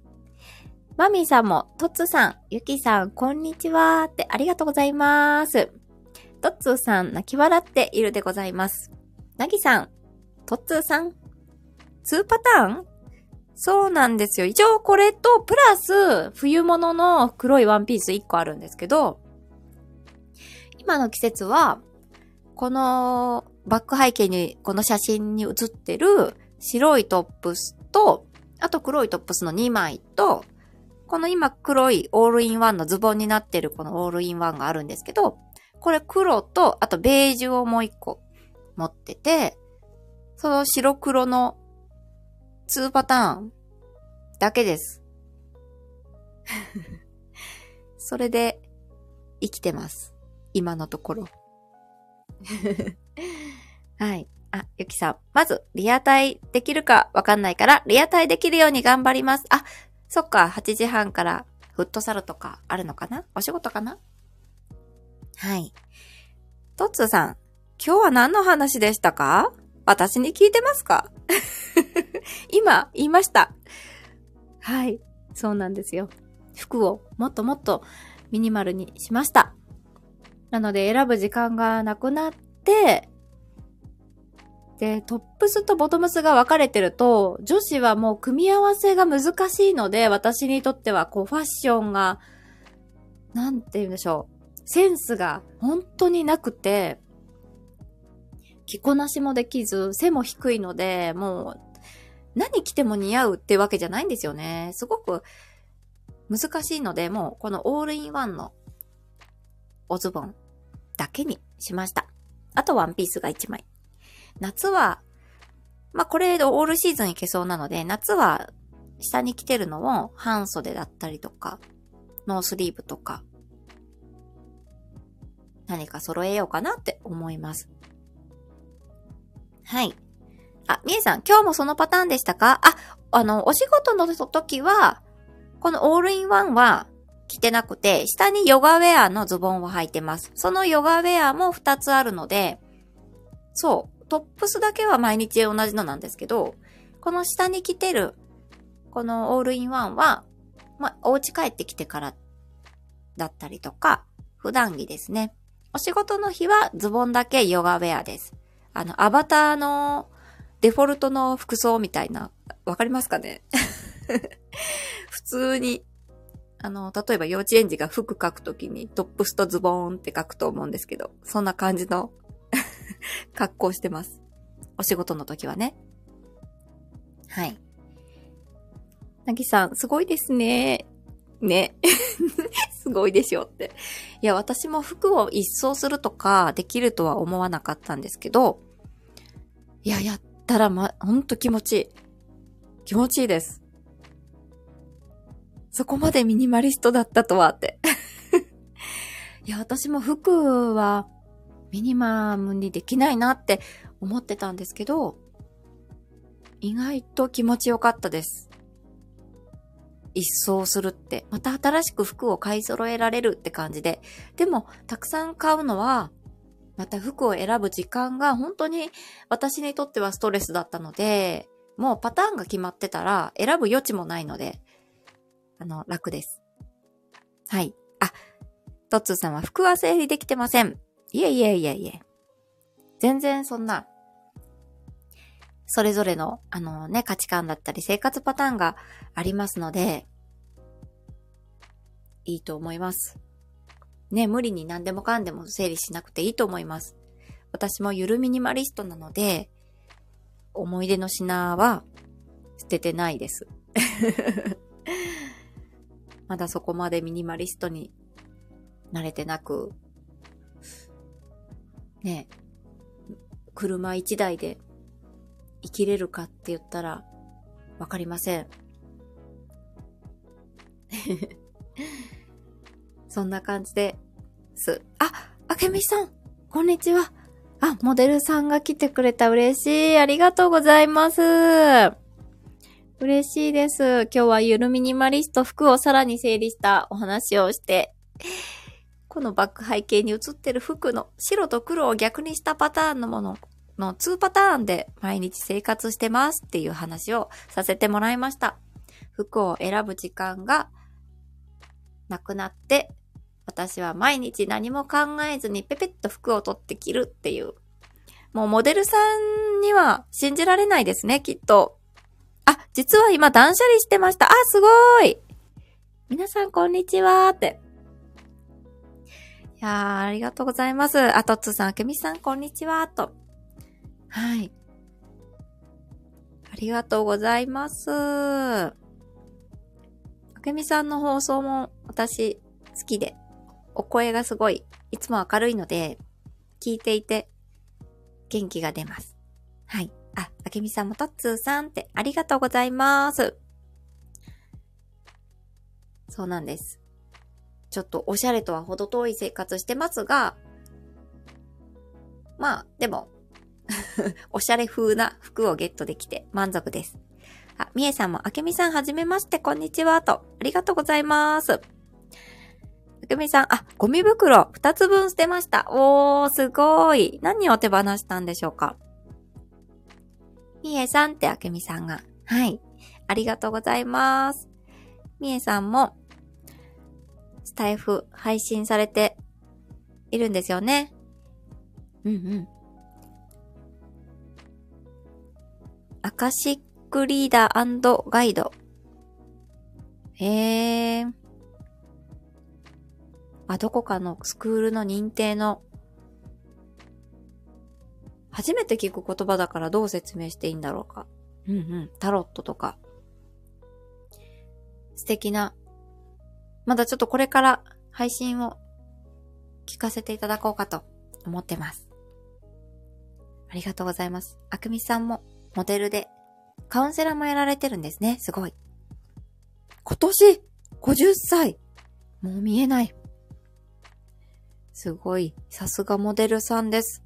まみんさんも、とっつーさん、ゆきさん、こんにちはってありがとうございます。とっつーさん、泣き笑っているでございます。なぎさん、とっつーさん、2パターン？そうなんですよ。一応これと、プラス、冬物の黒いワンピース1個あるんですけど、今の季節は、このバック背景に、この写真に写ってる白いトップスと、あと黒いトップスの2枚と、この今黒いオールインワンのズボンになってるこのオールインワンがあるんですけど、これ黒と、あとベージュをもう1個持ってて、その白黒の2パターンだけです。(laughs) それで生きてます。今のところ。はい。あ、ゆきさん。まず、リアタイできるかわかんないから、リアタイできるように頑張ります。あ、そっか、8時半からフットサルとかあるのかな？お仕事かな？はい。トッツーさん、今日は何の話でしたか？私に聞いてますか？(laughs) 今、言いました。はい。そうなんですよ。服をもっともっとミニマルにしました。なので選ぶ時間がなくなって、で、トップスとボトムスが分かれてると、女子はもう組み合わせが難しいので、私にとってはこうファッションが、なんて言うんでしょう。センスが本当になくて、着こなしもできず、背も低いので、もう、何着ても似合うってわけじゃないんですよね。すごく難しいので、もうこのオールインワンのおズボンだけにしました。あとワンピースが1枚。夏は、まあ、これでオールシーズンいけそうなので、夏は下に着てるのを半袖だったりとか、ノースリーブとか、何か揃えようかなって思います。はい。あ、みえさん、今日もそのパターンでしたか？あ、あの、お仕事の時は、このオールインワンは着てなくて、下にヨガウェアのズボンを履いてます。そのヨガウェアも2つあるので、そう、トップスだけは毎日同じのなんですけど、この下に着てる、このオールインワンは、まお家帰ってきてからだったりとか、普段着ですね。お仕事の日はズボンだけヨガウェアです。あの、アバターのデフォルトの服装みたいな、わかりますかね？(laughs) 普通に、あの、例えば幼稚園児が服書くときにトップスとズボーンって書くと思うんですけど、そんな感じの (laughs) 格好してます。お仕事の時はね。はい。なぎさん、すごいですね。ね。(laughs) すごいでしょって。いや、私も服を一掃するとかできるとは思わなかったんですけど、いや、やったらま、ほんと気持ちいい。気持ちいいです。そこまでミニマリストだったとはって。(laughs) いや、私も服はミニマムにできないなって思ってたんですけど、意外と気持ちよかったです。一掃するって、また新しく服を買い揃えられるって感じで。でも、たくさん買うのは、また服を選ぶ時間が本当に私にとってはストレスだったので、もうパターンが決まってたら選ぶ余地もないので、あの、楽です。はい。あ、トッツーさんは服は整理できてません。いえいえいえいえ。全然そんな、それぞれの、あのね、価値観だったり生活パターンがありますので、いいと思います。ね、無理に何でもかんでも整理しなくていいと思います。私もゆるミニマリストなので、思い出の品は捨ててないです。(laughs) まだそこまでミニマリストに慣れてなく、ね、車一台で生きれるかって言ったらわかりません。(laughs) そんな感じです。あ、あけみさん、こんにちは。あ、モデルさんが来てくれた。嬉しい。ありがとうございます。嬉しいです。今日はゆるミニマリスト服をさらに整理したお話をして、このバック背景に映ってる服の白と黒を逆にしたパターンのものの2パターンで毎日生活してますっていう話をさせてもらいました。服を選ぶ時間がなくなって私は毎日何も考えずにペペッと服を取って着るっていう。もうモデルさんには信じられないですね、きっと。あ、実は今断捨離してました。あ、すごい皆さんこんにちはって。いやー、ありがとうございます。あとつさん、あけみさんこんにちはと。はい。ありがとうございます。あけみさんの放送も私好きでお声がすごい、いつも明るいので、聞いていて、元気が出ます。はい。あ、あけみさんもとっつーさんってありがとうございます。そうなんです。ちょっとおしゃれとは程遠い生活してますが、まあ、でも (laughs) おしゃれ風な服をゲットできて満足です。あ、みえさんもあけみさんはじめまして、こんにちは、と。ありがとうございます。ふくみさん、あ、ゴミ袋二つ分捨てました。おー、すごい。何を手放したんでしょうか？みえさんってあけみさんが。はい。ありがとうございます。みえさんも、タイフ配信されているんですよね。うんうん。アカシックリーダーガイド。へー。あ、どこかのスクールの認定の、初めて聞く言葉だからどう説明していいんだろうか。うんうん。タロットとか。素敵な、まだちょっとこれから配信を聞かせていただこうかと思ってます。ありがとうございます。あくみさんもモデルでカウンセラーもやられてるんですね。すごい。今年50歳もう見えない。すごい。さすがモデルさんです。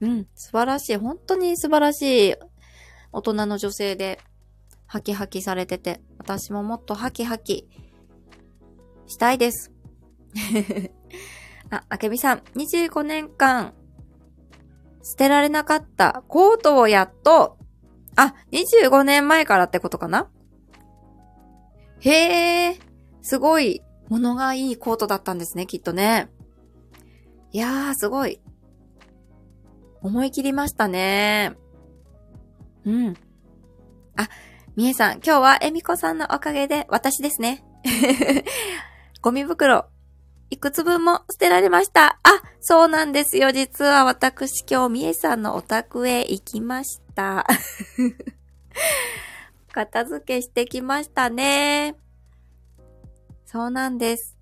うん。素晴らしい。本当に素晴らしい大人の女性で、ハキハキされてて、私ももっとハキハキしたいです。(laughs) あ、あけみさん、25年間、捨てられなかったコートをやっと、あ、25年前からってことかな？へえ、すごい、物がいいコートだったんですね、きっとね。いやー、すごい。思い切りましたね。うん。あ、みえさん、今日はえみこさんのおかげで私ですね。ゴミ袋、いくつ分も捨てられました。あ、そうなんですよ。実は私今日みえさんのお宅へ行きました。(laughs) 片付けしてきましたね。そうなんです。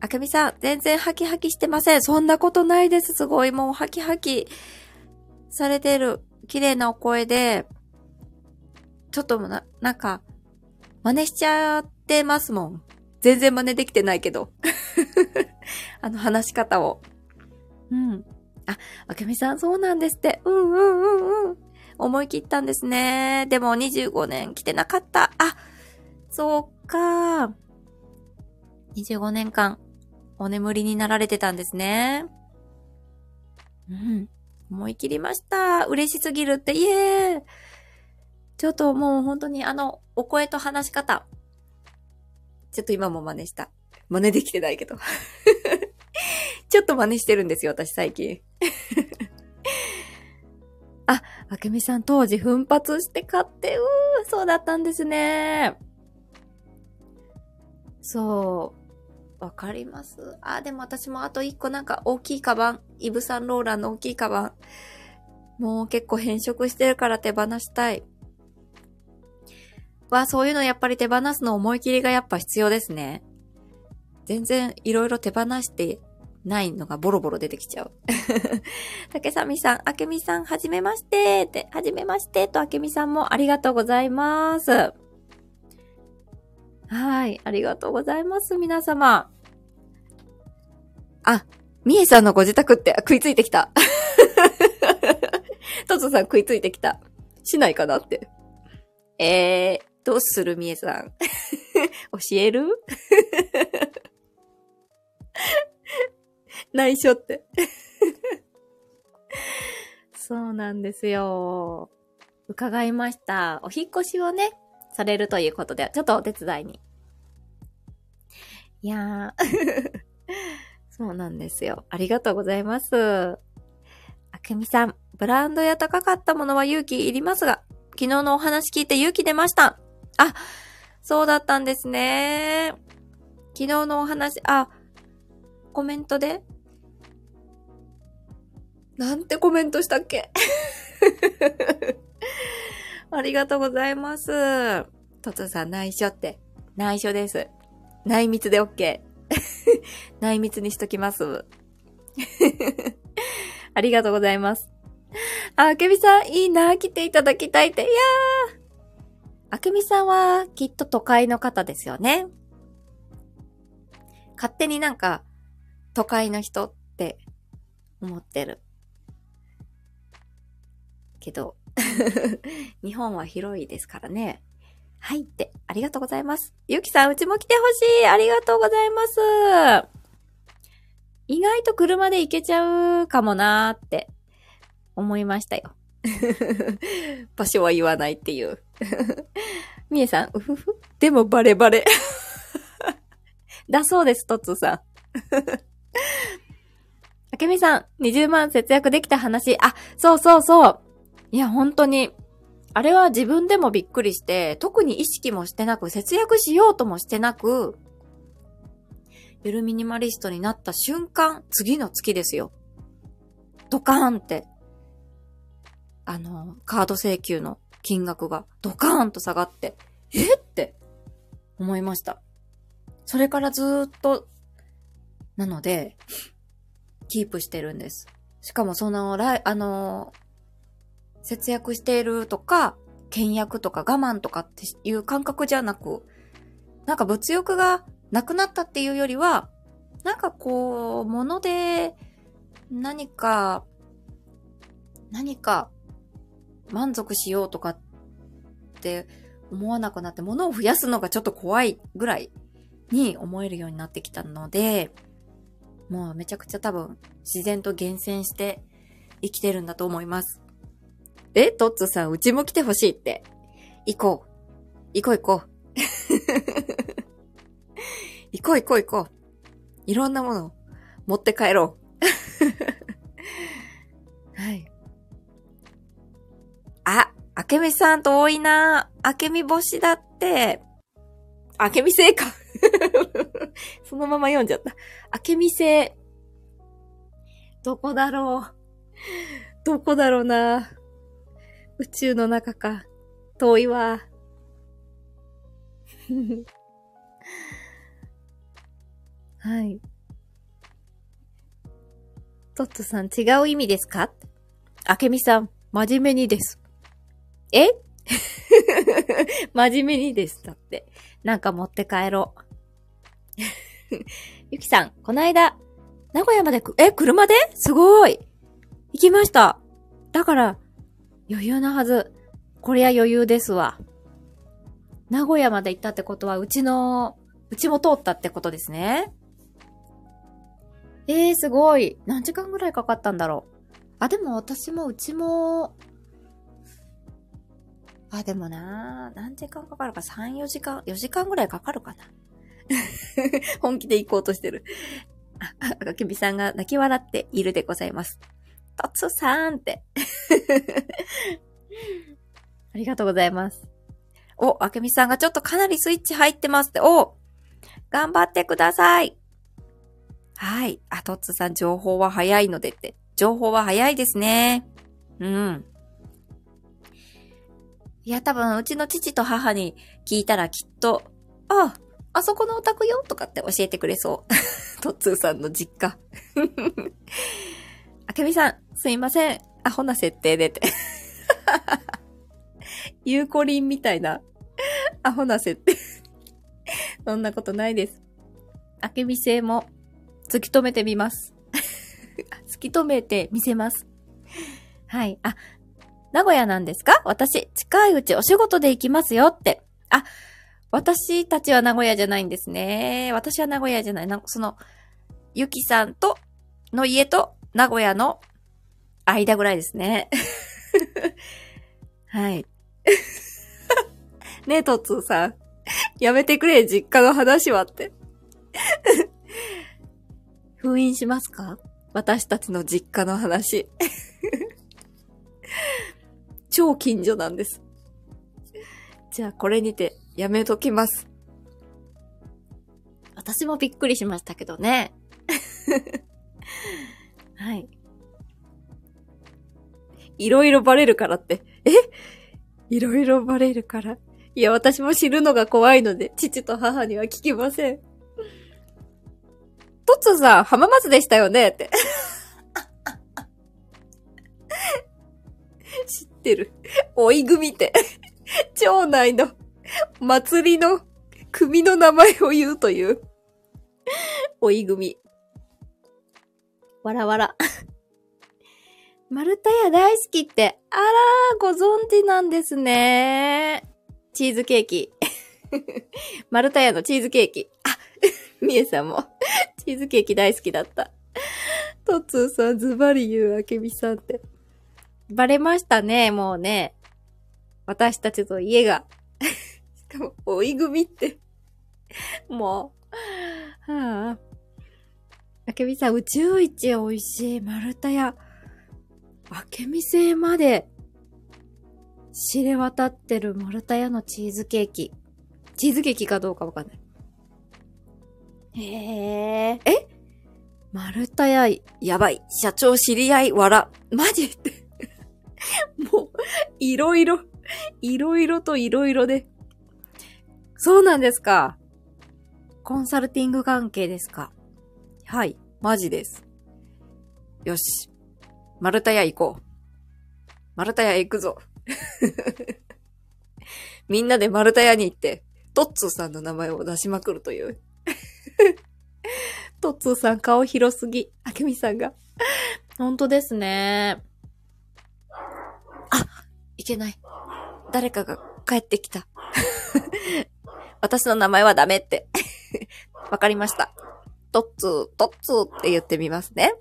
あけみさん、全然ハキハキしてません。そんなことないです。すごい。もうハキハキされてる。綺麗なお声で。ちょっとな、なんか、真似しちゃってますもん。全然真似できてないけど。(laughs) あの話し方を。うん。あ、あけみさんそうなんですって。うんうんうんうん。思い切ったんですね。でも25年来てなかった。あ、そうか。25年間、お眠りになられてたんですね。うん。思い切りました。嬉しすぎるって、イエーちょっともう本当にあの、お声と話し方。ちょっと今も真似した。真似できてないけど。(laughs) ちょっと真似してるんですよ、私最近。(laughs) あ、あけみさん当時奮発して買って、うー、そうだったんですね。そう。わかります？あ、でも私もあと一個なんか大きいカバン。イブ・サンローランの大きいカバン。もう結構変色してるから手放したい。は、そういうのやっぱり手放すの思い切りがやっぱ必要ですね。全然いろいろ手放してないのがボロボロ出てきちゃう。(laughs) 竹さみさん、あけみさん、はじめましてって、はじめましてとあけみさんもありがとうございます。はい、ありがとうございます、皆様。あ、みえさんのご自宅って食いついてきた。(laughs) トツさん食いついてきた。しないかなって。えー、どうするみえさん？(laughs) 教える？(laughs) 内緒って。(laughs) そうなんですよ。伺いました。お引越しをね、されるということで、ちょっとお手伝いに。いやーそうなんですよ。ありがとうございます。あけみさん、ブランドや高かったものは勇気いりますが、昨日のお話聞いて勇気出ました。あ、そうだったんですね。昨日のお話、あ、コメントで？なんてコメントしたっけ？(laughs) ありがとうございます。トツさん内緒って。内緒です。内密で OK。(laughs) 内密にしときます。(laughs) ありがとうございます。あ、あけみさん、いいな、来ていただきたいって。いやー。あけみさんは、きっと都会の方ですよね。勝手になんか、都会の人って思ってる。けど、(laughs) 日本は広いですからね。はいって、ありがとうございます。ゆきさん、うちも来てほしいありがとうございます。意外と車で行けちゃうかもなーって思いましたよ。(laughs) 場所は言わないっていう。(laughs) みえさん、うふふ？でもバレバレ。だそうです、とつさん。(laughs) あけみさん、20万節約できた話。あ、そうそうそう。いや、本当に。あれは自分でもびっくりして、特に意識もしてなく、節約しようともしてなく、ゆるミニマリストになった瞬間、次の月ですよ。ドカーンって、あの、カード請求の金額がドカーンと下がって、えっ？て思いました。それからずっと、なので、キープしてるんです。しかもその、あの、節約しているとか、倹約とか我慢とかっていう感覚じゃなく、なんか物欲がなくなったっていうよりは、なんかこう、物で何か、何か満足しようとかって思わなくなって、物を増やすのがちょっと怖いぐらいに思えるようになってきたので、もうめちゃくちゃ多分自然と厳選して生きてるんだと思います。えトッツさん、うちも来てほしいって。行こう。行こう行こう。(laughs) 行こう行こう行こう。いろんなものを持って帰ろう。(laughs) はい。あ、けみさんと多いな。あけみ星だって。あけみ星か。(laughs) そのまま読んじゃった。あけみ星。どこだろう。どこだろうな。宇宙の中か。遠いわ。(laughs) はい。トットさん違う意味ですか？あけみさん、真面目にです。え？(laughs) 真面目にです。だって。なんか持って帰ろう。(laughs) ゆきさん、この間、名古屋までく、え、車で？すごい行きました。だから、余裕なはず。こりゃ余裕ですわ。名古屋まで行ったってことは、うちの、うちも通ったってことですね。えー、すごい。何時間ぐらいかかったんだろう。あ、でも私もうちも、あ、でもな何時間かかるか ?3、4時間、4時間ぐらいかかるかな？(laughs) 本気で行こうとしてる。あ、あけびさんが泣き笑っているでございます。とつさんって。(laughs) ありがとうございます。お、あけみさんがちょっとかなりスイッチ入ってますって。お頑張ってください。はい。あ、とつさん、情報は早いのでって。情報は早いですね。うん。いや、多分、うちの父と母に聞いたらきっと、あ、あそこのお宅よとかって教えてくれそう。(laughs) とっつーさんの実家。(laughs) あけみさん、すいません。アホな設定でって。(laughs) ゆうこりんみたいな、アホな設定。そんなことないです。あけみ性も、突き止めてみます。突き止めてみせます。はい。あ、名古屋なんですか？私、近いうちお仕事で行きますよって。あ、私たちは名古屋じゃないんですね。私は名古屋じゃない。なその、ゆきさんと、の家と名古屋の間ぐらいですね。(laughs) はい。(laughs) ねえ、とつーさん。やめてくれ、実家の話はって。(laughs) 封印しますか？私たちの実家の話。超近所なんです。じゃあこれにてやめときます。私もびっくりしましたけどね。(laughs) はい。いろいろバレるからって。え？いろいろバレるから。いや、私も知るのが怖いので、父と母には聞きません。トッツーさん、浜松でしたよね？って。ってる。追い組って。(laughs) 町内の祭りの組の名前を言うという。追い組。わらわら。マルタヤ大好きって、あらー、ご存知なんですね。チーズケーキ。マルタヤのチーズケーキ。あ、(laughs) みえさんも、チーズケーキ大好きだった。トツーさん、ズバリ言う、あけみさんって。バレましたね、もうね。私たちと家が。(laughs) しかも、追い組って。もう。はあ。あけみさん、宇宙一美味しい丸太屋。あけみ製まで知れ渡ってる丸太屋のチーズケーキ。チーズケーキかどうかわかんない。へえ。え？丸太屋、やばい。社長知り合い、わら。マジって。(laughs) もう、いろいろ、いろいろといろいろで。そうなんですか。コンサルティング関係ですか。はい、マジです。よし。丸太屋行こう。丸太屋行くぞ。(laughs) みんなで丸太屋に行って、トッツーさんの名前を出しまくるという。(laughs) トッツーさん顔広すぎ。あけみさんが。本当ですね。いけない。誰かが帰ってきた。(laughs) 私の名前はダメって。(laughs) わかりました。トッツー、トッツーって言ってみますね。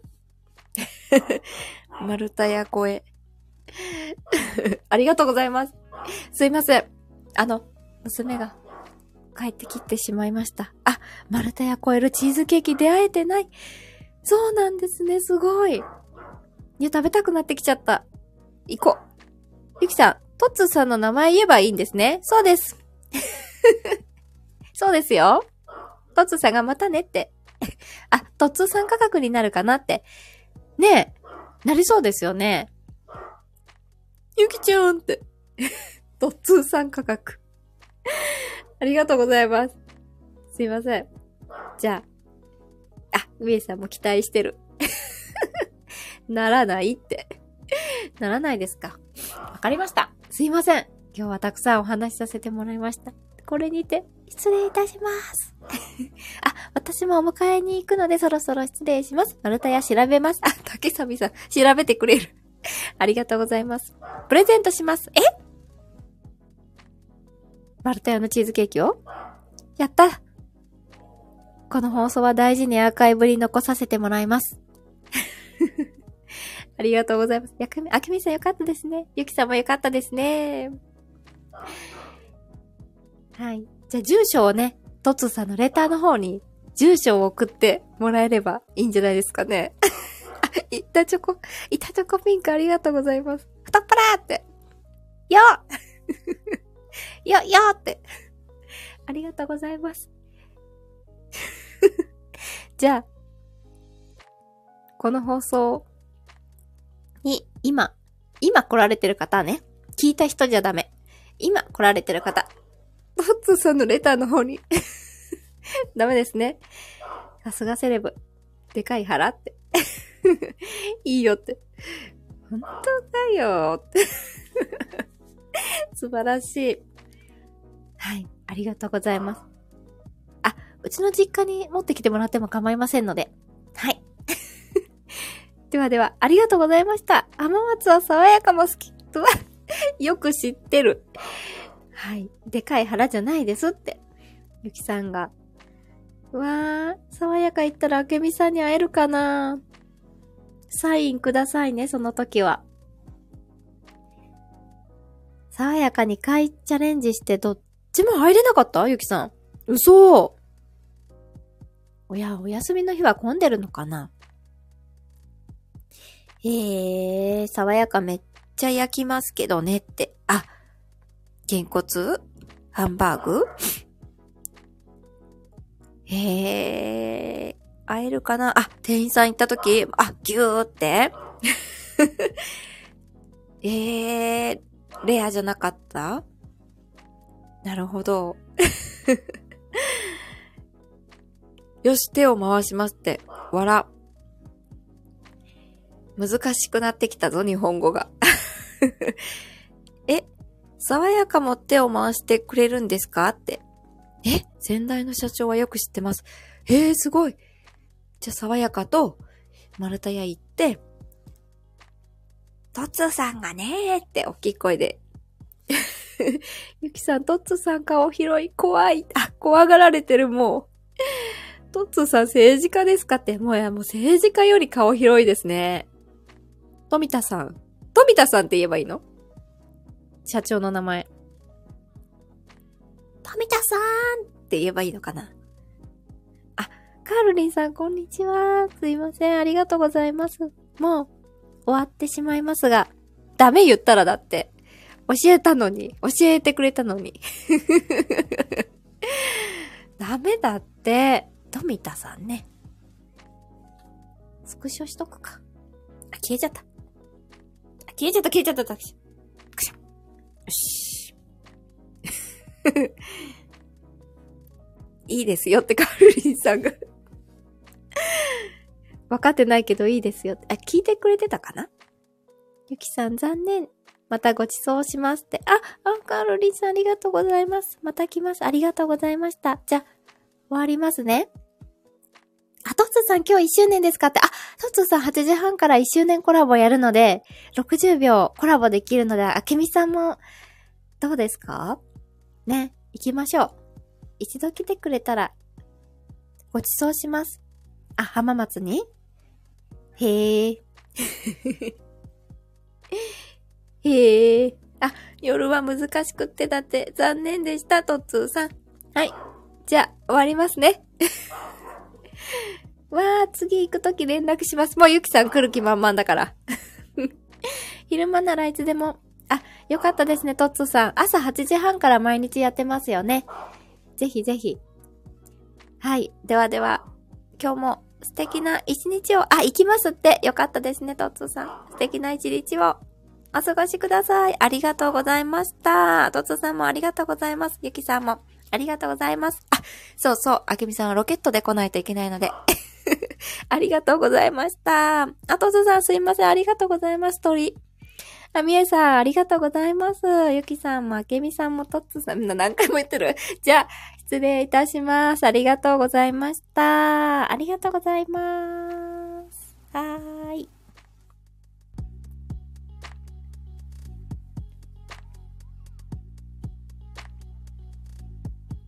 (laughs) 丸太屋声。ありがとうございます。すいません。あの、娘が帰ってきてしまいました。あ、丸太屋超えるチーズケーキ出会えてない。そうなんですね、すごい。いや、食べたくなってきちゃった。行こう。ゆきさん、トッツーさんの名前言えばいいんですね。そうです。(laughs) そうですよ。トッツーさんがまたねって。あ、トッツーさん価格になるかなって。ねえ、なりそうですよね。ゆきちゃんって。(laughs) トッツーさん価格。ありがとうございます。すいません。じゃあ。あ、みえさんも期待してる。(laughs) ならないって。ならないですか。わかりました。すいません。今日はたくさんお話しさせてもらいました。これにて、失礼いたします。(laughs) あ、私もお迎えに行くのでそろそろ失礼します。マルタヤ調べます。あ、竹サビさん、調べてくれる。ありがとうございます。プレゼントします。え？マルタヤのチーズケーキを？やったこの放送は大事にアーカイブに残させてもらいます。ありがとうございます。やくみ、あきみさんよかったですね。ゆきさんもよかったですね。はい。じゃあ、住所をね、トツさんのレターの方に、住所を送ってもらえればいいんじゃないですかね。あ (laughs) いたチョコ、いたチョコピンクありがとうございます。太っ腹って。よ (laughs) よ、よって。ありがとうございます。(laughs) じゃあ、この放送に、今、今来られてる方ね、聞いた人じゃダメ。今来られてる方、トッツーさんのレターの方に (laughs) ダメですね。さすがセレブ。でかい腹って (laughs) いいよって。本当だよって (laughs) 素晴らしい。はい。ありがとうございます。あ、うちの実家に持ってきてもらっても構いませんので。ではでは、ありがとうございました。甘松は爽やかも好き。とは、(laughs) よく知ってる。はい。でかい腹じゃないですって。ゆきさんが。わー、爽やか言ったらあけみさんに会えるかなサインくださいね、その時は。爽やかに買チャレンジしてどっちも入れなかった？ゆきさん。嘘おや、お休みの日は混んでるのかな？えー、爽やかめっちゃ焼きますけどねって。あ、げんこつ？ハンバーグ？えー、会えるかな？あ、店員さん行った時、あ、ぎゅーって。(laughs) えー、レアじゃなかった？なるほど。(laughs) よし、手を回しますって。わら。難しくなってきたぞ、日本語が。(laughs) え、爽やかも手を回してくれるんですか？って。え、先代の社長はよく知ってます。えー、すごい。じゃあ、爽やかと、丸太屋行って、トッツーさんがねーって大きい声で。(laughs) ゆきさん、トッツーさん顔広い、怖い。あ、怖がられてる、もう。トッツーさん政治家ですかって、もうや、もう政治家より顔広いですね。富田さん。富田さんって言えばいいの？社長の名前。富田さんって言えばいいのかな？あ、カールリンさん、こんにちは。すいません。ありがとうございます。もう、終わってしまいますが、ダメ言ったらだって。教えたのに。教えてくれたのに。(laughs) ダメだって。富田さんね。スクショしとくか。あ、消えちゃった。消えちゃった、消えちゃった、くしゃ。よし。(laughs) いいですよってカルリンさんが (laughs) 分かってないけどいいですよって。あ、聞いてくれてたかな？ゆきさん残念。またご馳走しますって。あ、アンカールリンさんありがとうございます。また来ます。ありがとうございました。じゃあ、終わりますね。あ、トッツーさん今日1周年ですかって。あ、トッツーさん8時半から1周年コラボやるので、60秒コラボできるので、あけみさんも、どうですか？ね、行きましょう。一度来てくれたら、ご馳走します。あ、浜松に？へえ。(laughs) へえ。あ、夜は難しくってだって残念でした、トッツーさん。はい。じゃあ、終わりますね。(laughs) わー、次行くとき連絡します。もうゆきさん来る気満々だから。(laughs) 昼間ならいつでも。あ、よかったですね、トッツさん。朝8時半から毎日やってますよね。ぜひぜひ。はい。ではでは、今日も素敵な一日を、あ、行きますって。よかったですね、トッツさん。素敵な一日をお過ごしください。ありがとうございました。トッツさんもありがとうございます。ゆきさんもありがとうございます。あ、そうそう、あけみさんはロケットで来ないといけないので。(laughs) ありがとうございました。あとずさんすいません。ありがとうございます。鳥。あ、みえさん、ありがとうございます。ゆきさんも、あけみさんも、とっつさん、みんな何回も言ってる。じゃあ、失礼いたします。ありがとうございました。ありがとうございます。あーい。